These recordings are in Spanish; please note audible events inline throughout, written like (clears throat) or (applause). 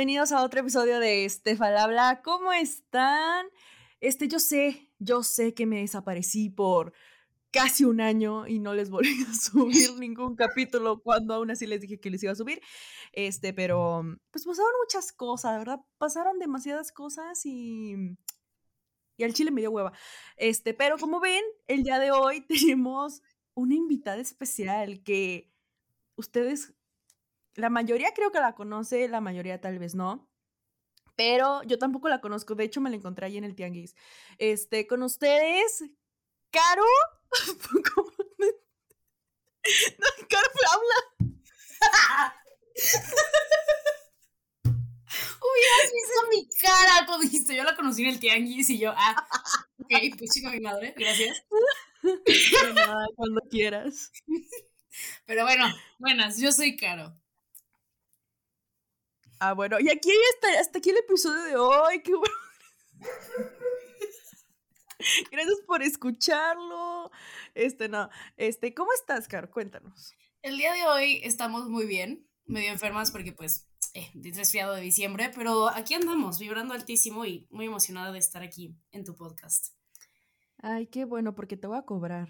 bienvenidos a otro episodio de Este Falabla. ¿Cómo están? Este, yo sé, yo sé que me desaparecí por casi un año y no les volví (laughs) a subir ningún capítulo cuando aún así les dije que les iba a subir. Este, pero pues pasaron muchas cosas, ¿verdad? Pasaron demasiadas cosas y y al chile me dio hueva. Este, pero como ven, el día de hoy (laughs) tenemos una invitada especial que ustedes la mayoría creo que la conoce, la mayoría tal vez no. Pero yo tampoco la conozco, de hecho me la encontré ahí en el tianguis. Este, con ustedes, Caro. (laughs) no, Caro habla. Hubieras visto mi cara cuando dijiste, yo la conocí en el tianguis y yo, ah, ok, pues chica mi madre, gracias. (laughs) nada, cuando quieras. Pero bueno, buenas, yo soy Caro. Ah, bueno, y aquí está, hasta aquí el episodio de hoy. Qué bueno. (laughs) Gracias por escucharlo. Este, no. Este, ¿cómo estás, Caro? Cuéntanos. El día de hoy estamos muy bien, medio enfermas porque pues eh, resfriado de diciembre, pero aquí andamos, vibrando altísimo y muy emocionada de estar aquí en tu podcast. Ay, qué bueno, porque te voy a cobrar.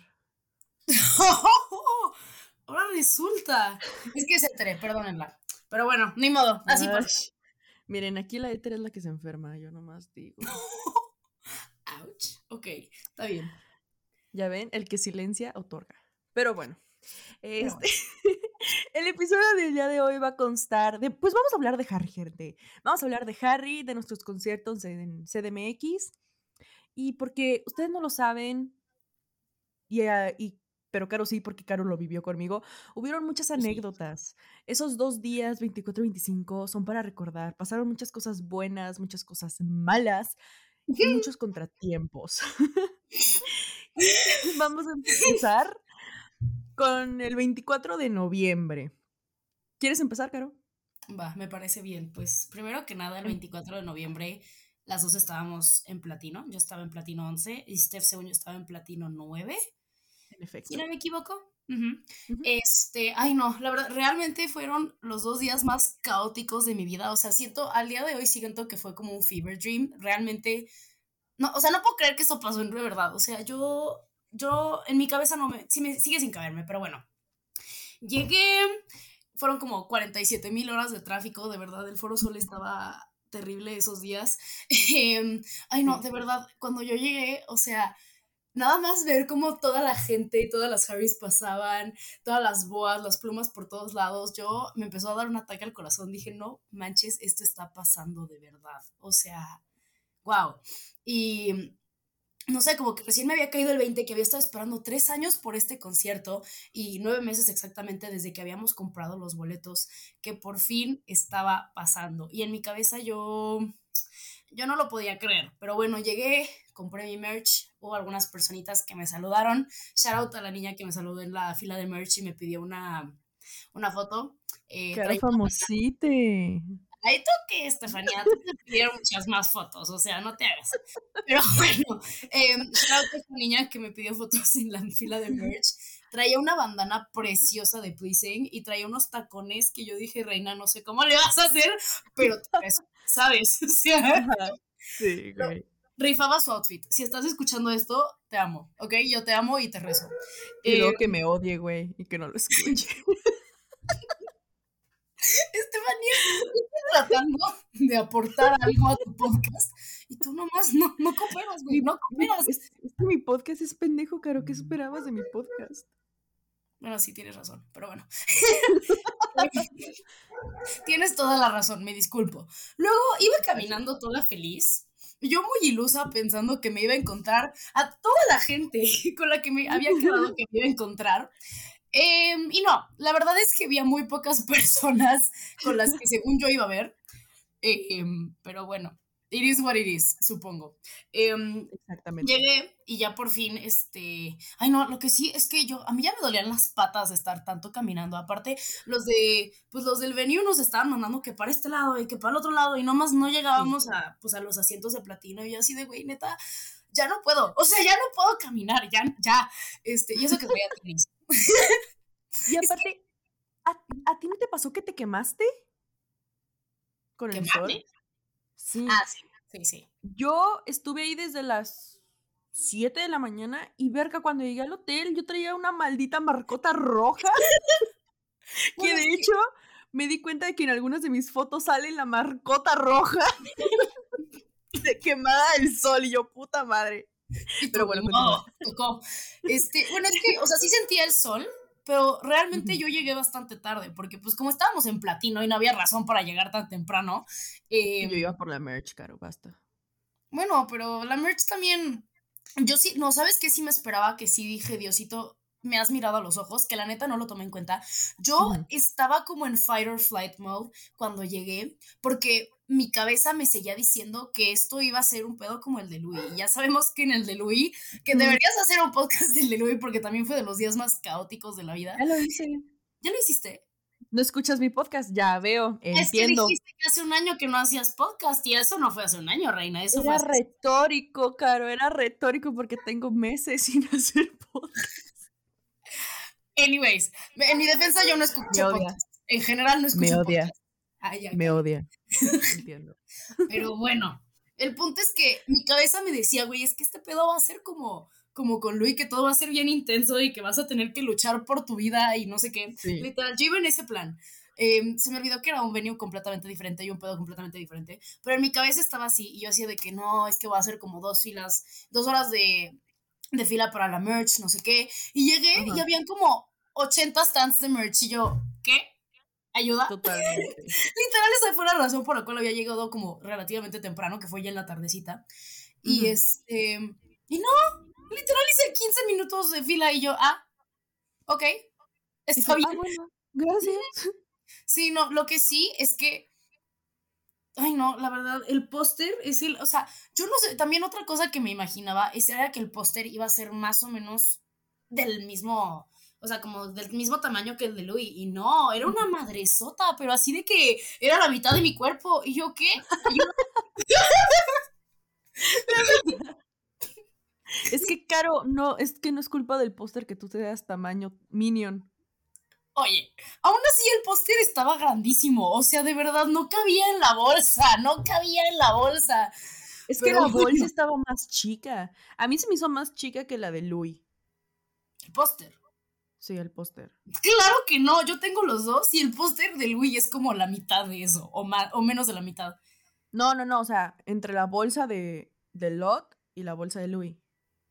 (laughs) Ahora resulta. Es que se enteré, perdónenla. Pero bueno, ni modo, así pasa. (laughs) Miren, aquí la éter es la que se enferma, yo nomás digo. (laughs) Ouch. Ok, está bien. Ya ven, el que silencia otorga. Pero bueno, este, (laughs) el episodio del día de hoy va a constar de, pues vamos a hablar de Harry, gente. Vamos a hablar de Harry, de nuestros conciertos en CDMX. Y porque ustedes no lo saben, y, uh, y pero Caro sí, porque Caro lo vivió conmigo. Hubieron muchas anécdotas. Esos dos días, 24 y 25, son para recordar. Pasaron muchas cosas buenas, muchas cosas malas y (laughs) muchos contratiempos. (laughs) Vamos a empezar con el 24 de noviembre. ¿Quieres empezar, Caro? Va, me parece bien. Pues primero que nada, el 24 de noviembre las dos estábamos en platino. Yo estaba en platino 11 y Steph, según yo, estaba en platino 9 efecto. Si no me equivoco. Este, ay no, la verdad, realmente fueron los dos días más caóticos de mi vida. O sea, siento, al día de hoy siento que fue como un fever dream. Realmente, no, o sea, no puedo creer que esto pasó en verdad. O sea, yo, yo, en mi cabeza no me, sí me sigue sin caberme, pero bueno. Llegué, fueron como 47 mil horas de tráfico, de verdad, el Foro Sol estaba terrible esos días. (laughs) Em, ay no, de verdad, cuando yo llegué, o sea, nada más ver cómo toda la gente, todas las Harrys pasaban, todas las boas, las plumas por todos lados, yo me empezó a dar un ataque al corazón. Dije, no manches, esto está pasando de verdad. O sea, wow. Y no sé, como que recién me había caído el 20, que había estado esperando tres años por este concierto y nueve meses exactamente desde que habíamos comprado los boletos, que por fin estaba pasando. Y en mi cabeza yo, yo no lo podía creer, pero bueno, llegué, compré mi merch, hubo algunas personitas que me saludaron. Shout out a la niña que me saludó en la fila de merch y me pidió una, una foto. Eh, ¡Qué famosite! Ahí tú que, Estefanía, te pidieron muchas más fotos, o sea, no te hagas. Pero (laughs) bueno, eh, shout out a esta niña que me pidió fotos en la fila de merch. Traía una bandana preciosa de Pleasing y traía unos tacones que yo dije, reina, no sé cómo le vas a hacer, pero ¿sabes? (laughs) Sí, güey rifaba su outfit. Si estás escuchando esto, te amo, ¿ok? Yo te amo y te rezo. Y luego eh, que me odie, güey, y que no lo escuche. (laughs) Estefanía, estoy tratando de aportar algo a tu podcast y tú nomás no, no cooperas, güey, no cooperas. Es, que mi podcast es pendejo, Caro. ¿Qué esperabas de mi podcast? Bueno, sí, tienes razón, pero bueno. (laughs) (laughs) tienes toda la razón, me disculpo. Luego iba caminando toda feliz yo muy ilusa pensando que me iba a encontrar a toda la gente (laughs) con la que me había quedado que me iba a encontrar. Em, y no, la verdad es que había muy pocas personas con las que según yo iba a ver. Em, pero bueno, It is what it is, supongo. Em, Exactamente. Llegué y ya por fin, este. Ay, no, lo que sí es que yo. A mí ya me dolían las patas de estar tanto caminando. Aparte, los de. Pues los del venue nos estaban mandando que para este lado y que para el otro lado. Y nomás no llegábamos a, pues, a los asientos de platino. Y yo así de, güey, neta, ya no puedo. O sea, ya no puedo caminar. Ya, ya. Este, y eso que voy a tenis. y (laughs) aparte, ¿a, ¿a ti no te pasó que te quemaste? con el sol. Sí. Ah, sí, sí, sí. Yo estuve ahí desde las 7 de la mañana y verga, cuando llegué al hotel yo traía una maldita marcota roja. (laughs) que de hecho me di cuenta de que en algunas de mis fotos sale la marcota roja (laughs) de quemada del sol y yo, puta madre. Pero bueno, no, tocó. Este, bueno, es que, o sea, sí sentía el sol, pero realmente yo llegué bastante tarde, porque pues como estábamos en platino y no había razón para llegar tan temprano. Eh, yo iba por la merch, caro, basta. Bueno, pero la merch también, yo sí, no, ¿sabes qué? Sí me esperaba que sí dije, Diosito, me has mirado a los ojos, que la neta no lo tomé en cuenta. Yo estaba como en fight or flight mode cuando llegué, porque mi cabeza me seguía diciendo que esto iba a ser un pedo como el de Louis. Y ya sabemos que en el de Louis, que deberías hacer un podcast del de Louis porque también fue de los días más caóticos de la vida. Ya lo hice. ¿Ya lo hiciste? No escuchas mi podcast, ya veo, entiendo. Es que dijiste que hace un año que no hacías podcast y eso no fue hace un año, reina. Eso era fue retórico, Caro, era retórico porque tengo meses (laughs) sin hacer podcast. Anyways, en mi defensa yo no escucho podcast. En general no escucho Me odia. Me odia. (laughs) Entiendo. Pero bueno, el punto es que mi cabeza me decía, güey, es que este pedo va a ser como, como con Luis, que todo va a ser bien intenso y que vas a tener que luchar por tu vida y no sé qué. Literal, yo iba en ese plan. Em, se me olvidó que era un venue completamente diferente y un pedo completamente diferente, pero en mi cabeza estaba así y yo hacía de que no, es que va a ser como dos filas, dos horas de, de fila para la merch, no sé qué, y llegué y habían como 80 stands de merch y yo, ¿qué? ¿Ayuda? Totalmente. (laughs) Literal, esa fue la razón por la cual había llegado como relativamente temprano, que fue ya en la tardecita. Y este. Y no, literal hice 15 minutos de fila y yo, ah, ok, está bien. Ah, bueno, gracias. Sí, no, lo que sí es que. Ay, no, la verdad, el póster es el. O sea, yo no sé, también otra cosa que me imaginaba era que el póster iba a ser más o menos del mismo o sea, como del mismo tamaño que el de Louis. Y no, era una madresota, pero así de que era la mitad de mi cuerpo. ¿Y yo qué? (laughs) es que, Caro, no, es que no es culpa del póster que tú te das tamaño Minion. Oye, aún así el póster estaba grandísimo. O sea, de verdad, no cabía en la bolsa, no cabía en la bolsa. Es que la bolsa estaba más chica. A mí se me hizo más chica que la de Louis. El póster. Sí, el póster. Claro que no, yo tengo los dos y el póster de Louis es como la mitad de eso, o, más, o menos de la mitad. No, no, no, o sea, entre la bolsa de, de Lot y la bolsa de Louis.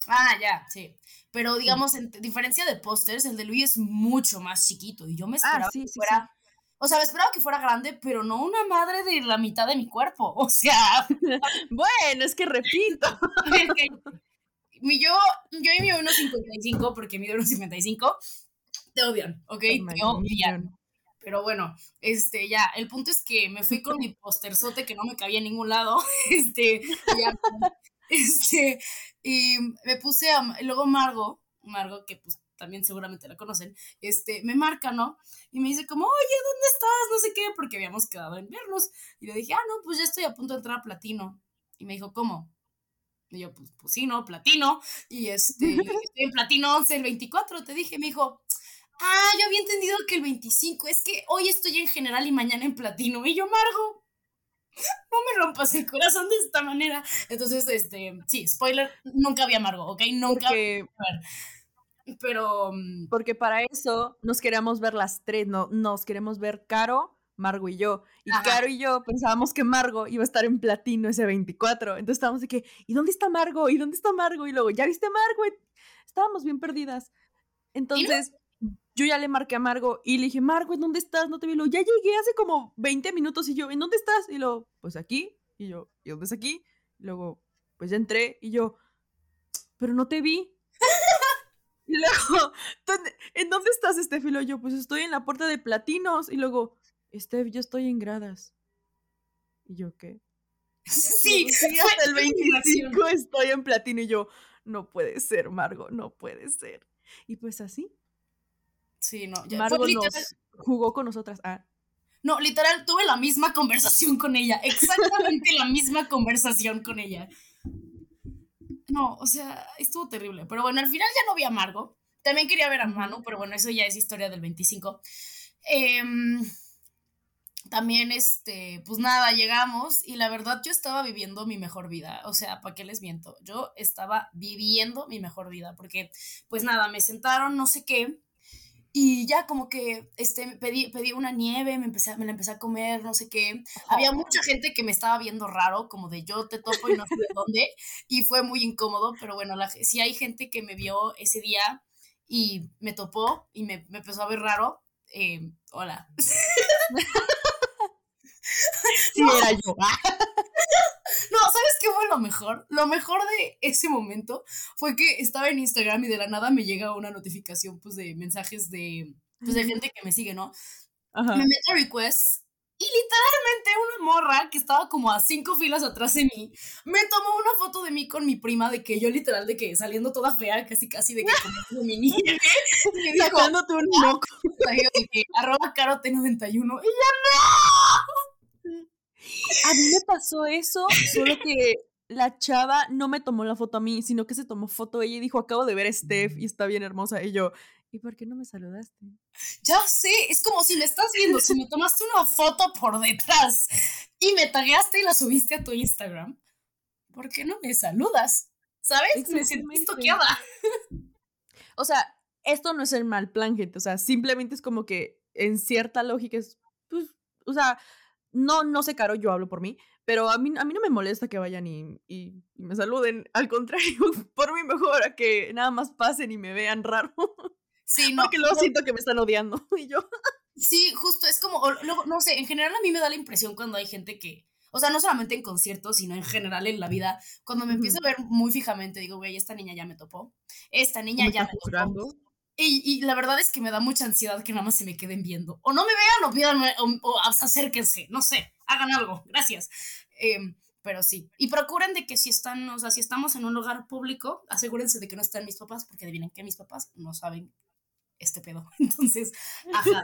Ah, ya, sí. Pero digamos, en diferencia de pósters, el de Louis es mucho más chiquito y yo me ah, esperaba que fuera... O sea, me esperaba que fuera grande, pero no una madre de la mitad de mi cuerpo. (laughs) O sea... (laughs) bueno, es que repito. (laughs) yo, yo y mi 1.55, porque mido 1.55, te odian, ¿ok? te odian. Pero bueno, este, ya, el punto es que me fui con mi posterzote que no me cabía en ningún lado, (laughs) este, ya, (laughs) este, y me puse a, luego Margo, Margo, que pues también seguramente la conocen, este, me marca, ¿no? Y me dice como, oye, ¿dónde estás? No sé qué, porque habíamos quedado en vernos. Y le dije, ah, no, pues ya estoy a punto de entrar a Platino. Y me dijo, ¿cómo? Y yo, pues, pues sí, ¿no? Platino. Y este, estoy en platino 11, el 24, te dije, me dijo, ah, yo había entendido que el 25, es que hoy estoy en general y mañana en platino. Y yo, Margo, no me rompas el corazón de esta manera. Entonces, este, sí, spoiler, nunca había Margo, ¿ok? Nunca. Porque, pero... Mm, porque para eso nos queríamos ver las tres, no, nos queremos ver Caro, Margo y yo. Y Caro y yo pensábamos que Margo iba a estar en platino ese 24. Entonces estábamos de que, ¿y dónde está Margo? ¿Y dónde está Margo? Y luego, ¿ya viste Margo? estábamos bien perdidas. Entonces, yo ya le marqué a Margo y le dije, Margo, ¿en dónde estás? No te vi. Lo, ya llegué hace como 20 minutos y yo, ¿en dónde estás? Y luego, pues aquí. Y yo, ¿y dónde es aquí? Y luego, pues ya entré y yo, pero no te vi. y luego, ¿en dónde estás, Estefilo? Y yo, pues estoy en la puerta de platinos. Y luego, Steph, yo estoy en gradas. ¿Y yo qué? (laughs) Sí, hasta el 25 estoy en platino y yo, no puede ser, Margo, no puede ser. Y pues así. Sí, no. Ya, Margo nos jugó con nosotras. Ah. No, literal, tuve la misma conversación con ella. Exactamente la misma conversación con ella. No, o sea, estuvo terrible. Pero bueno, al final ya no vi a Margo. También quería ver a Manu, pero bueno, eso ya es historia del 25. Eh, em, también, este, pues nada, llegamos y la verdad yo estaba viviendo mi mejor vida. O sea, ¿para qué les miento? Yo estaba viviendo mi mejor vida porque, pues nada, me sentaron, no sé qué. Y ya como que este, pedí, pedí una nieve, me, empecé, me la empecé a comer, no sé qué. Había mucha gente que me estaba viendo raro, como de yo te topo y no sé de dónde. Y fue muy incómodo, pero bueno, la, sí hay gente que me vio ese día y me topó y me, me empezó a ver raro. Eh, hola. (laughs) (laughs) Sí, era yo. (laughs) No, ¿sabes qué fue lo mejor? Lo mejor de ese momento fue que estaba en Instagram y de la nada me llega una notificación pues de mensajes de, pues, de gente que me sigue, ¿no? Me meto a requests y literalmente una morra que estaba como a cinco filas atrás de mí me tomó una foto de mí con mi prima de que yo literal de que saliendo toda fea, casi casi de que como mi niña. Sacándote un moco. (laughs) De que, arroba carote 91 y ya no. A mí me pasó eso, solo que la chava no me tomó la foto a mí, sino que se tomó foto ella y dijo, acabo de ver a Steph y está bien hermosa. Y yo, ¿y por qué no me saludaste? Ya sé, es como si me estás viendo, si me tomaste una foto por detrás y me tagueaste y la subiste a tu Instagram, ¿por qué no me saludas? ¿Sabes? Me siento toqueada. O sea, esto no es el mal plan, gente. O sea, simplemente es como que en cierta lógica es, pues, o sea, no, no sé, Caro, yo hablo por mí, pero a mí, a mí no me molesta que vayan y, y, me saluden. Al contrario, (laughs) por mí mejor a que nada más pasen y me vean raro. Sí, (laughs) no. Porque luego siento que me están odiando. (laughs) Y yo. Sí, justo, es como, no sé, en general a mí me da la impresión cuando hay gente que, o sea, no solamente en conciertos, sino en general en la vida, cuando me empiezo a ver muy fijamente, digo, güey, esta niña ya me topó, esta niña ya me topó. Y, la verdad es que me da mucha ansiedad que nada más se me queden viendo. O no me vean o pídanme, o, acérquense, no sé, hagan algo, gracias. Em, pero sí. Y procuren de que si están, o sea, si estamos en un lugar público, asegúrense de que no están mis papás, porque adivinen que mis papás no saben este pedo. (laughs) Entonces, ajá.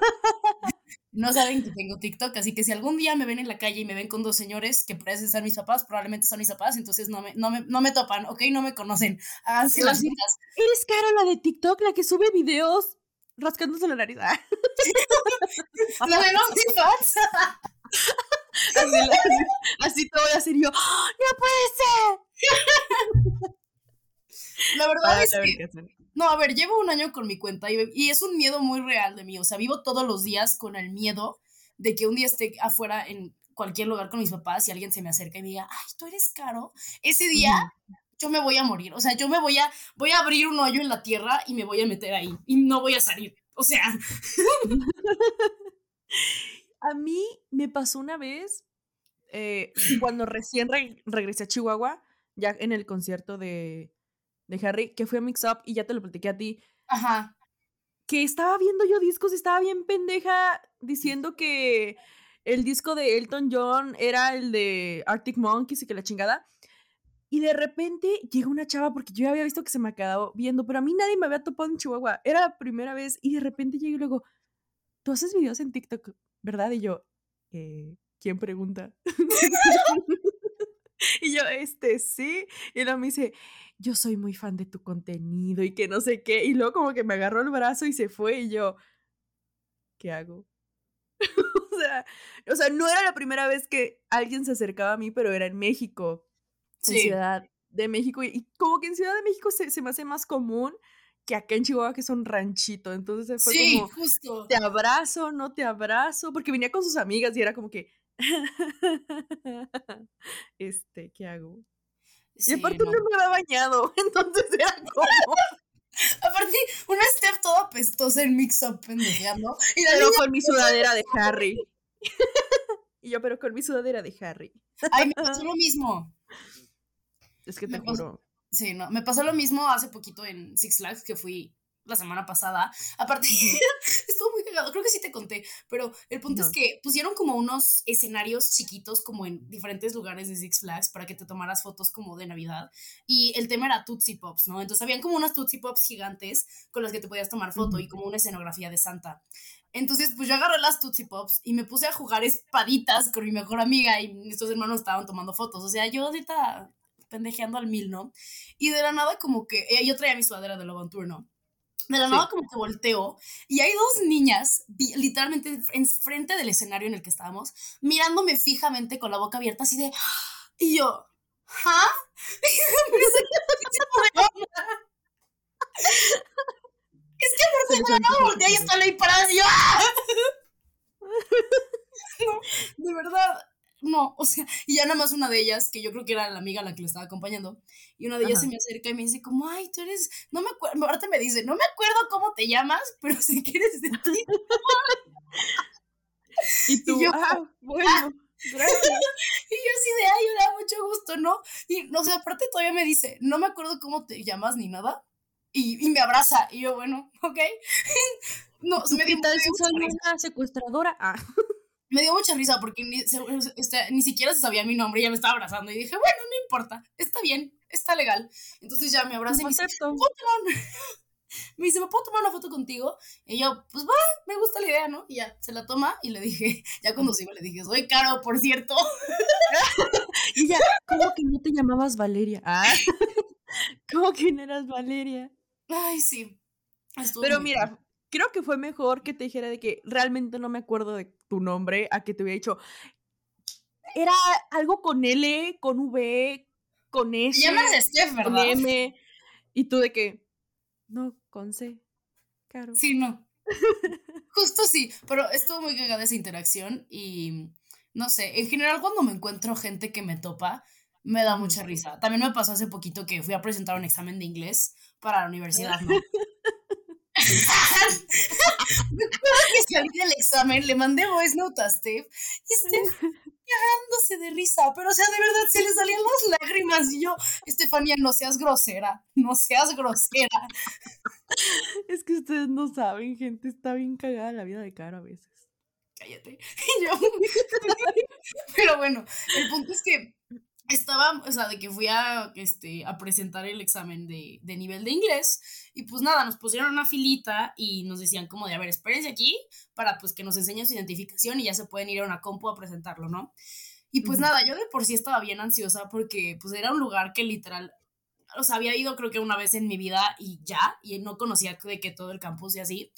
No saben que tengo TikTok, así que si algún día me ven en la calle y me ven con dos señores que parecen ser mis papás, probablemente son mis papás, entonces no me, no me, no me topan, ¿ok? No me conocen. Háganse las citas. Eres Caro, la de TikTok, la que sube videos rascándose la nariz. Ah. (laughs) la de los fans. (laughs) así, así, así, todo voy a hacer yo, ¡Ah, ¡no puede ser! (laughs) La verdad es que... No, a ver, llevo un año con mi cuenta y, es un miedo muy real de mí. O sea, vivo todos los días con el miedo de que un día esté afuera en cualquier lugar con mis papás y alguien se me acerca y me diga, ay, tú eres caro. Ese día yo me voy a morir. O sea, yo me voy a, voy a abrir un hoyo en la tierra y me voy a meter ahí y no voy a salir. O sea. (laughs) a mí me pasó una vez eh, cuando recién regresé a Chihuahua, ya en el concierto de, de Harry, que fue a Mix Up y ya te lo platiqué a ti. Ajá. Que estaba viendo yo discos y estaba bien pendeja diciendo que el disco de Elton John era el de Arctic Monkeys y que la chingada. Y de repente llega una chava, porque yo ya había visto que se me ha quedado viendo, pero a mí nadie me había topado en Chihuahua. Era la primera vez. Y de repente llega y luego, tú haces videos en TikTok, ¿verdad? Y yo, eh, ¿quién pregunta? (laughs) (laughs) y yo, este, sí. Y luego me dice, yo soy muy fan de tu contenido y que no sé qué. Y luego como que me agarró el brazo y se fue y yo, ¿qué hago? (laughs) o, sea, o sea, no era la primera vez que alguien se acercaba a mí, pero era en México, en Ciudad de México. Y, como que en Ciudad de México se, se, me hace más común que acá en Chihuahua, que es un ranchito. Entonces fue sí, como, justo. te abrazo, no te abrazo, porque venía con sus amigas y era como que, (laughs) este, ¿qué hago? y aparte no. me había bañado, (laughs) entonces era (laughs) como... Aparte, una Steph toda apestosa en mix-up pendejeando. Y pero con mi sudadera de Harry. y yo, pero con mi sudadera de Harry. Ay, me pasó lo mismo. Es que te juro. sí, no, me pasó lo mismo hace poquito en Six Flags que fui la semana pasada. Aparte, creo que sí te conté, pero el punto es que pusieron como unos escenarios chiquitos como en diferentes lugares de Six Flags para que te tomaras fotos como de Navidad. Y el tema era Tootsie Pops, ¿no? Entonces habían como unas Tootsie Pops gigantes con las que te podías tomar foto y como una escenografía de Santa. Entonces, pues yo agarré las Tootsie Pops y me puse a jugar espaditas con mi mejor amiga y estos hermanos estaban tomando fotos. O sea, yo ahorita pendejeando al mil, ¿no? Y de la nada como que eh, yo traía mi sudadera de Love on Tour, ¿no? De la nada como que volteo. Y hay dos niñas literalmente enfrente del escenario en el que estábamos, mirándome fijamente con la boca abierta así de... Y yo, ¿ah? (laughs) (laughs) es que por no volteé y está ahí parada y yo... ¡ah! (laughs) No, de verdad, no, o sea, (laughs) y ya nada más una de ellas, que yo creo que era la amiga a la que le estaba acompañando, y una de ellas se me acerca y me dice como, ay, tú eres, no me acuerdo, ahorita me dice, no me acuerdo cómo te llamas, (laughs) pero si quieres de ti. (laughs) y tú, yo, ah, bueno. Ah". Gracias. y yo así de, ay, hola, mucho gusto, ¿no? Y, no sé, aparte todavía me dice, no me acuerdo cómo te llamas ni nada. Y, y me abraza. Y yo, bueno, ok. no, me dio tal si soy una secuestradora? Ah me dio mucha risa porque ni, este, ni siquiera se sabía mi nombre ya me estaba abrazando y dije, bueno, no importa, está bien, está legal. Entonces ya me abraza y me dice, (laughs) me dice, ¿me puedo tomar una foto contigo? Y yo, pues va, me gusta la idea, ¿no? Y ya, se la toma y le dije, (laughs) ya cuando sigo le dije, soy caro, por cierto. (laughs) y ya, ¿cómo que no te llamabas Valeria? Ah, ¿cómo que no eras Valeria? Ay, sí. Pero mira, creo que fue mejor que te dijera de que realmente no me acuerdo de tu nombre a que te hubiera dicho. Era algo con L, con V, con S. llamas Steph, ¿verdad? Con M. Y tú de que. No, con C. Claro. Sí, no. (laughs) Justo sí, pero estuvo muy cagada esa interacción y no sé, en general cuando me encuentro gente que me topa, me da mucha risa. También me pasó hace poquito que fui a presentar un examen de inglés para la universidad, ¿no? (laughs) Me acuerdo que salí del examen, le mandé voice note a Steph y Steph cagándose de risa, pero o sea, de verdad se le salían las lágrimas y yo, Estefanía, no seas grosera, no seas grosera. Es que ustedes no saben, gente, está bien cagada la vida de cara a veces. Cállate. (laughs) (laughs) pero bueno, el punto es que estaba, o sea, de que fui a, este, a presentar el examen de, de, nivel de inglés y pues nada, nos pusieron una filita y nos decían como de, a ver, espérense aquí para pues que nos enseñen su identificación y ya se pueden ir a una compu a presentarlo, ¿no? Y pues nada, yo de por sí estaba bien ansiosa porque pues era un lugar que literal o sea, había ido creo que una vez en mi vida y ya, y no conocía de que todo el campus y así.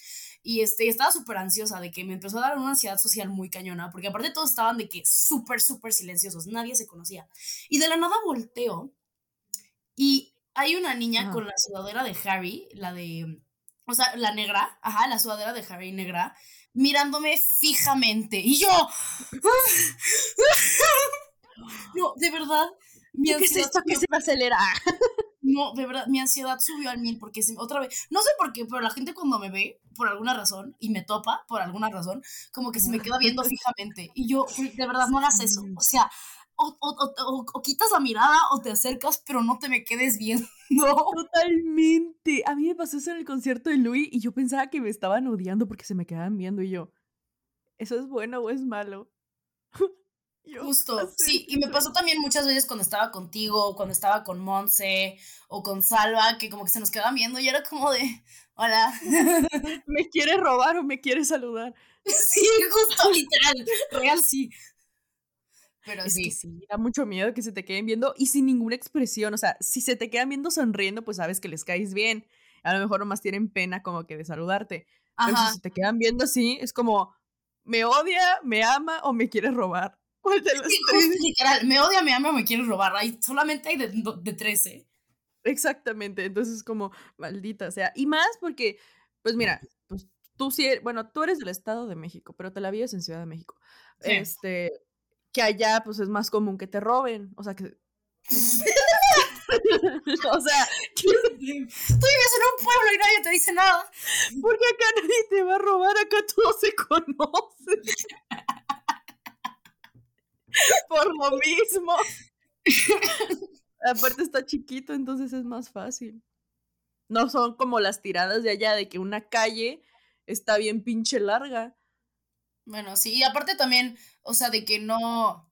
Y este, estaba súper ansiosa de que me empezó a dar una ansiedad social muy cañona, porque aparte todos estaban de que súper, súper silenciosos, nadie se conocía. Y de la nada volteo y hay una niña con la sudadera de Harry, la de, o sea, la negra, ajá, la sudadera de Harry negra, mirándome fijamente. Y yo... (laughs) no, de verdad, mi ¿Qué es esto que se me acelera? (laughs) No, de verdad, mi ansiedad subió al mil porque otra vez, no sé por qué, pero la gente cuando me ve, por alguna razón, y me topa, por alguna razón, como que se me queda viendo fijamente. Y yo, de verdad, no hagas eso. O sea, o, o, o, quitas la mirada o te acercas, pero no te me quedes viendo. Totalmente. A mí me pasó eso en el concierto de Louis y yo pensaba que me estaban odiando porque se me quedaban viendo y yo, ¿eso es bueno o es malo? (laughs) Justo, sí, y me pasó también muchas veces cuando estaba contigo, cuando estaba con Monse o con Salva, que como que se nos quedaban viendo y era como de, hola. (laughs) ¿Me quiere robar o me quiere saludar? (laughs) Sí, justo, literal, real sí. Pero sí. sí, da mucho miedo que se te queden viendo y sin ninguna expresión, o sea, si se te quedan viendo sonriendo, pues sabes que les caes bien. A lo mejor nomás tienen pena como que de saludarte. Pero si se te quedan viendo así, es como, ¿me odia, me ama o me quiere robar? Literal, me odia, me ama, me quiere robar. Hay, solamente hay de, de 13. Exactamente, entonces como maldita sea. Y más porque, pues mira, pues tú sí, e, bueno, tú eres del Estado de México, pero te la vives en Ciudad de México. Este, que allá pues es más común que te roben, o sea que... (laughs) (laughs) o sea, (laughs) tú vives en un pueblo y nadie te dice nada. Porque acá nadie te va a robar, acá todos se conocen. (laughs) Por lo mismo. Aparte está chiquito, entonces es más fácil. No son como las tiradas de allá de que una calle está bien pinche larga. Bueno, sí, y aparte también, o sea, de que no.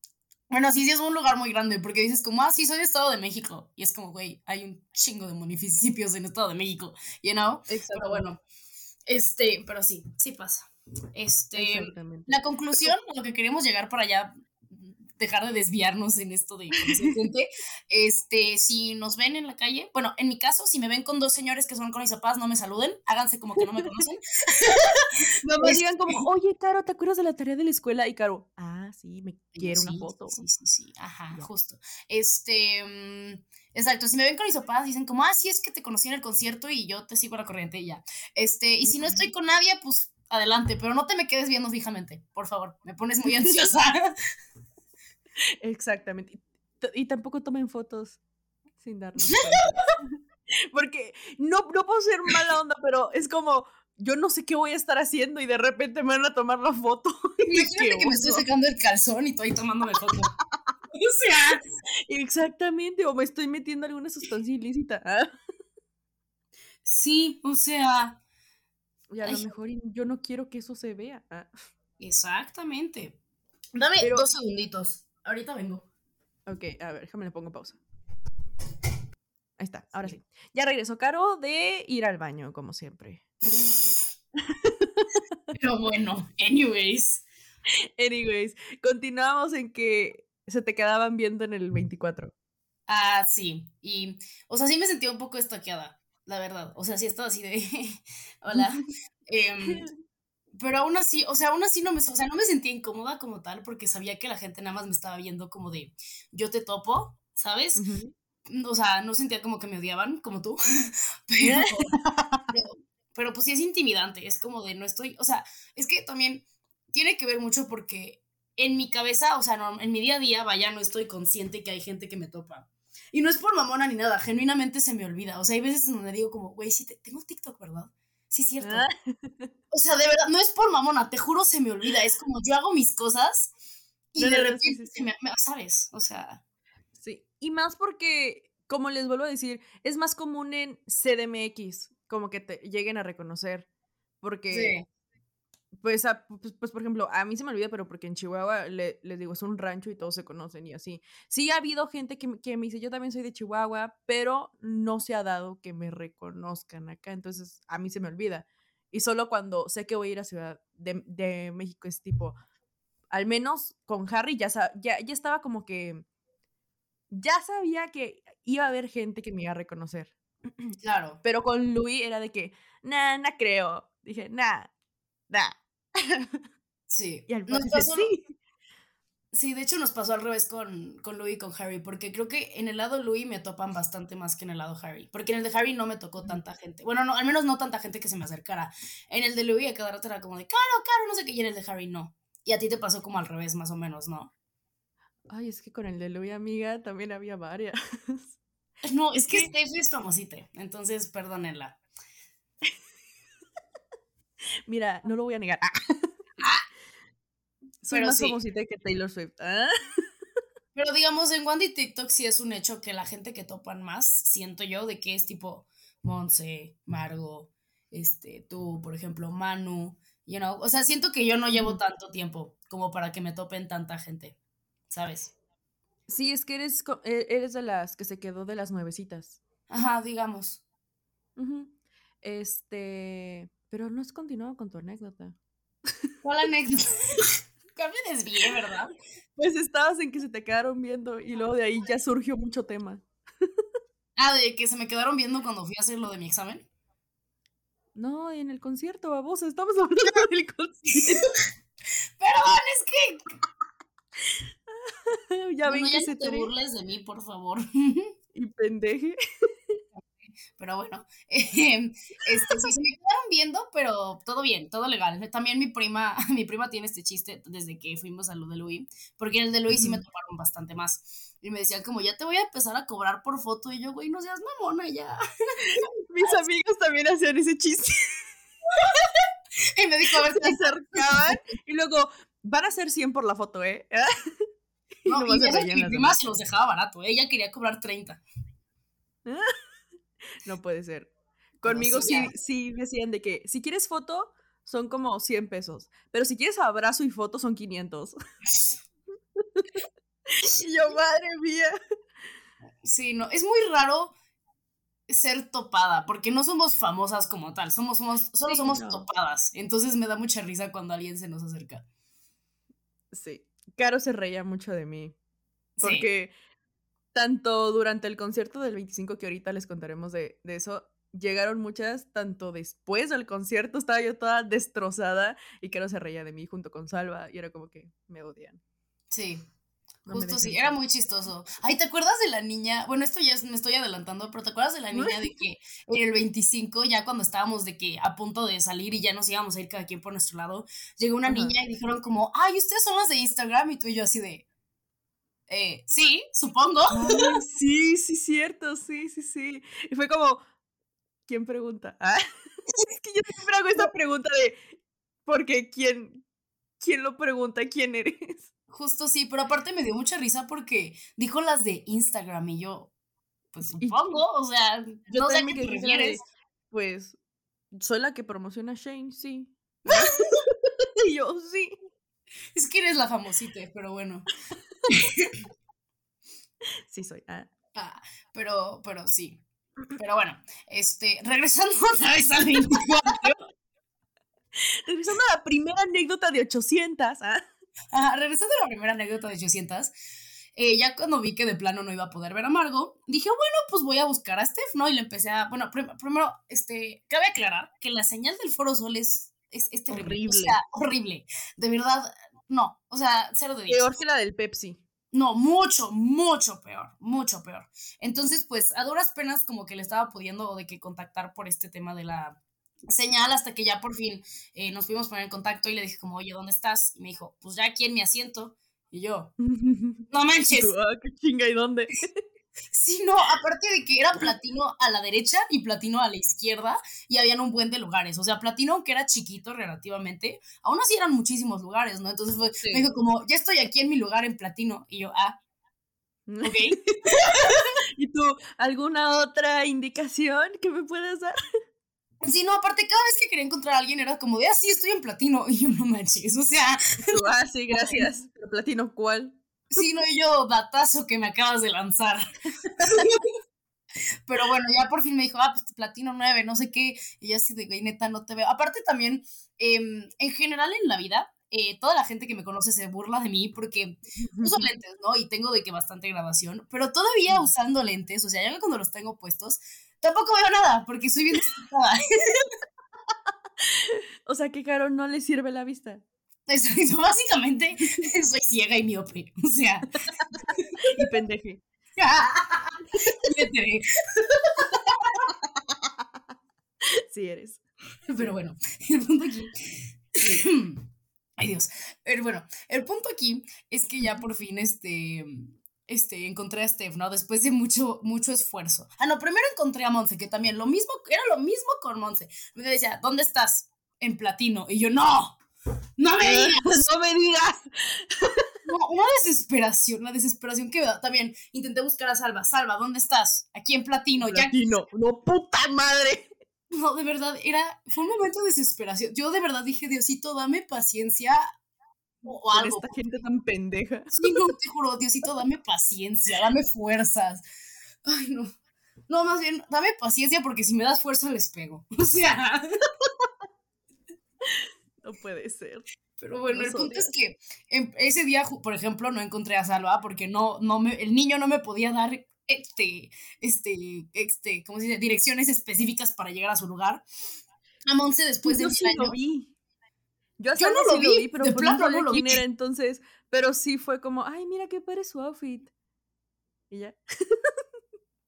Bueno, sí, sí es un lugar muy grande, porque dices como, ah, sí, soy de Estado de México. Y es como, güey, hay un chingo de municipios en Estado de México, you know? Pero bueno, este, pero sí, sí pasa. Este, la conclusión a lo que queremos llegar para allá dejar de desviarnos en esto de gente. (laughs) Este, si nos ven en la calle, bueno, en mi caso, si me ven con dos señores que son con mis papás, no me saluden, háganse como que no me conocen. (laughs) no me digan como, oye, Caro, ¿te acuerdas de la tarea de la escuela? Y Caro, ah, sí, me quiero una foto. Sí, sí, sí, ajá, justo. Este, mm, exacto, si me ven con mis papás, dicen como, ah, sí, es que te conocí en el concierto y yo te sigo la corriente y ya. Este, y si no estoy con nadie, pues adelante, pero no te me quedes viendo fijamente, por favor, me pones muy ansiosa. (laughs) Exactamente. Y, tampoco tomen fotos sin darnos. (laughs) (laughs) Porque no, no puedo ser mala onda, pero es como, yo no sé qué voy a estar haciendo y de repente me van a tomar la foto. (laughs) Imagínate que me estoy sacando el calzón y estoy tomándome foto. o sea. Exactamente, o me estoy metiendo alguna sustancia ilícita. Sí, o sea. Y a lo mejor yo no quiero que eso se vea. Ah. Exactamente. Dame dos segunditos. Ahorita vengo. Ok, a ver, déjame le pongo pausa. Ahí está, ahora sí. Ya regresó Caro de ir al baño, como siempre. Pero bueno, anyways. Anyways, continuamos en que se te quedaban viendo en el 24. Ah, sí. Y, o sea, sí me sentía un poco estaqueada la verdad. O sea, sí estaba así de, (laughs) hola. (laughs) Em, pero aún así, o sea, aún así no me, o sea, no me sentía incómoda como tal porque sabía que la gente nada más me estaba viendo como de, yo te topo, ¿sabes? O sea, no sentía como que me odiaban, como tú, (laughs) (laughs) pero, pero, pues sí es intimidante, es como de no estoy, o sea, es que también tiene que ver mucho porque en mi cabeza, o sea, no, en mi día a día, vaya, no estoy consciente que hay gente que me topa. Y no es por mamona ni nada, genuinamente se me olvida. O sea, hay veces donde digo como, güey, sí, tengo TikTok, ¿verdad? Sí, es cierto. (laughs) O sea, de verdad, no es por mamona, te juro se me olvida. Es como yo hago mis cosas y de repente se me, ¿sabes? O sea. Sí, y más porque, como les vuelvo a decir, es más común en CDMX, como que te lleguen a reconocer. Porque pues, pues, pues, por ejemplo, a mí se me olvida, pero porque en Chihuahua, le, les digo, es un rancho y todos se conocen y así. Sí ha habido gente que, que, me dice, yo también soy de Chihuahua, pero no se ha dado que me reconozcan acá, entonces a mí se me olvida. Y solo cuando sé que voy a ir a Ciudad de, de México es tipo, al menos con Harry ya, ya, ya estaba como que, ya sabía que iba a haber gente que me iba a reconocer. (clears throat) Claro. Pero con Louis era de que, nah, no creo. Dije, nah, nah. Sí. (laughs) Y al sí. Sí, de hecho nos pasó al revés con, con Louis y con Harry, porque creo que en el lado Louis me topan bastante más que en el lado Harry, porque en el de Harry no me tocó tanta gente, bueno, no, al menos no tanta gente que se me acercara. En el de Louis a cada rato era como de, caro, caro, no sé qué, y en el de Harry no. Y a ti te pasó como al revés, más o menos, ¿no? Ay, es que con el de Louis, amiga, también había varias. (laughs) No, es, que, que Steph es famosita, entonces perdónenla. (laughs) Mira, no lo voy a negar. Ah. (laughs) Soy más famosita que Taylor Swift. (laughs) ¿ah? Pero digamos, en Wandy TikTok sí es un hecho que la gente que topan más, siento yo, de que es tipo Monse, Margo, este, tú, por ejemplo, Manu, you know, o sea, siento que yo no llevo tanto tiempo como para que me topen tanta gente, ¿sabes? Sí, es que eres, e, eres de las que se quedó de las nuevecitas. Ajá, digamos. Este, pero no has continuado con tu anécdota. ¿Cuál anécdota? (laughs) Ya me desvié, ¿verdad? Pues estabas en que se te quedaron viendo y luego de ahí ya surgió mucho tema. Ah, de que se me quedaron viendo cuando fui a hacer lo de mi examen. No, en el concierto, babosa, estamos (laughs) hablando del concierto. (laughs) Perdón, es que. (laughs) ya ven que se te burles de mí, por favor. y pendeje. Pero bueno, (laughs) em, este, sí, se me quedaron viendo, pero todo bien, todo legal. También mi prima, (laughs) mi prima tiene este chiste desde que fuimos a lo de Louis, porque en el de Louis sí me toparon bastante más. Y me decían como, ya te voy a empezar a cobrar por foto. Y yo, güey, no seas mamona ya. (laughs) Mis amigos también hacían ese chiste. y me dijo, a ver, se acercaban. Y luego, van a ser 100 por la foto, ¿eh? y no, y mi prima se los dejaba barato, ¿eh? ella quería cobrar 30. No puede ser. Conmigo sí, sí, decían de que si quieres foto son como 100 pesos, pero si quieres abrazo y foto son 500. (laughs) y yo, madre mía. Sí, no, es muy raro ser topada, porque no somos famosas como tal, somos, somos solo somos topadas. Entonces me da mucha risa cuando alguien se nos acerca. Sí. Caro se reía mucho de mí. Porque tanto durante el concierto del 25, que ahorita les contaremos de, de, eso, llegaron muchas, tanto después del concierto, estaba yo toda destrozada y Caro se reía de mí junto con Salva y era como que me odian. Sí, Justo sí, era muy chistoso. Ay, ¿te acuerdas de la niña? Bueno, esto ya me estoy adelantando, pero ¿te acuerdas de la niña de que en el 25, ya cuando estábamos de que a punto de salir y ya nos íbamos a ir cada quien por nuestro lado, llegó una niña y dijeron como, ay, ¿ustedes son las de Instagram? Y tú y yo así de, eh, sí, supongo. (laughs) sí, sí, cierto, sí, sí, sí. Y fue como, ¿quién pregunta? (laughs) Ah, es que yo siempre hago esta pregunta de, porque ¿quién, quién lo pregunta? ¿Quién eres? Justo sí, pero aparte me dio mucha risa porque dijo las de Instagram y yo, pues supongo, o sea, yo no sé a qué te refieres. Pues soy la que promociona a Shane, sí. (laughs) y yo, sí. Es que eres la famosita, pero bueno. (laughs) sí soy. Ah. ah. pero, pero sí. Pero bueno, este, regresando (laughs) otra vez al (laughs) 24. regresando a la primera anécdota de 800, ¿ah? regresando a la primera anécdota de 800, eh, ya cuando vi que de plano no iba a poder ver a Margo, dije, bueno, pues voy a buscar a Steph, ¿no? Y le empecé a, bueno, primero, este, cabe aclarar que la señal del Foro Sol es, es, terrible. Horrible. O sea, horrible. De verdad, no, o sea, cero de diez. Peor que la del Pepsi. No, mucho, mucho peor, mucho peor. Entonces, pues, a duras penas como que le estaba pudiendo de que contactar por este tema de la, señal hasta que ya por fin eh, nos pudimos poner en contacto y le dije como, oye, ¿dónde estás? Y me dijo, pues ya aquí en mi asiento. Y yo, (laughs) no manches. Ah, qué chinga, ¿y dónde? (laughs) (laughs) Sí, no, aparte de que era platino a la derecha y platino a la izquierda y habían un buen de lugares. O sea, platino, aunque era chiquito relativamente, aún así eran muchísimos lugares, ¿no? Entonces fue, me dijo como, ya estoy aquí en mi lugar en platino. Y yo, ah, ok. (laughs) ¿Y tú, alguna otra indicación que me puedas dar? Sí, no, aparte, cada vez que quería encontrar a alguien era como de, ah, sí, estoy en platino. (laughs) Y yo, no manches, o sea. ah, sí, gracias. ¿Pero platino cuál? Sí, no, y yo, datazo que me acabas de lanzar. Pero bueno, ya por fin me dijo, ah, pues platino 9, no sé qué. Y yo así de, güey, neta, no te veo. Aparte también, em, en general en la vida, eh, toda la gente que me conoce se burla de mí porque uso lentes, ¿no? Y tengo de que bastante grabación, pero todavía usando lentes, o sea, ya cuando los tengo puestos, tampoco veo nada porque soy bien (laughs) o sea que Caro no le sirve la vista. Exacto, básicamente (laughs) soy ciega y miope, o sea. (laughs) y pendeje. (laughs) sí eres. Pero bueno, el punto aquí. Ay Dios. Pero bueno, el punto aquí es que ya por fin este este, encontré a Steph, ¿no? Después de mucho, mucho esfuerzo. Ah, no, primero encontré a Monse, que también lo mismo, era lo mismo con Monse. Me decía, ¿dónde estás? En platino. Y yo, no, no me digas. no me digas. (laughs) una desesperación, la desesperación que también intenté buscar a Salva. Salva, ¿dónde estás? Aquí en platino. Platino, no, puta madre. No, de verdad, era, fue un momento de desesperación. Yo de verdad dije, Diosito, dame paciencia o algo. esta gente tan pendeja. Sí, no, te juro, Diosito, dame paciencia, dame fuerzas. Ay, no. No, más bien, dame paciencia porque si me das fuerza les pego. (laughs) O sea. No puede ser. Pero bueno, el punto es que ese día, por ejemplo, no encontré a Salva porque no, no me, el niño no me podía dar este, este, este, ¿cómo se dice? Direcciones específicas para llegar a su lugar. A Monse después de un año. Yo, no lo vi, pero por no lo quién era entonces, pero sí fue como, ay, mira qué padre su outfit. Y ya. (laughs)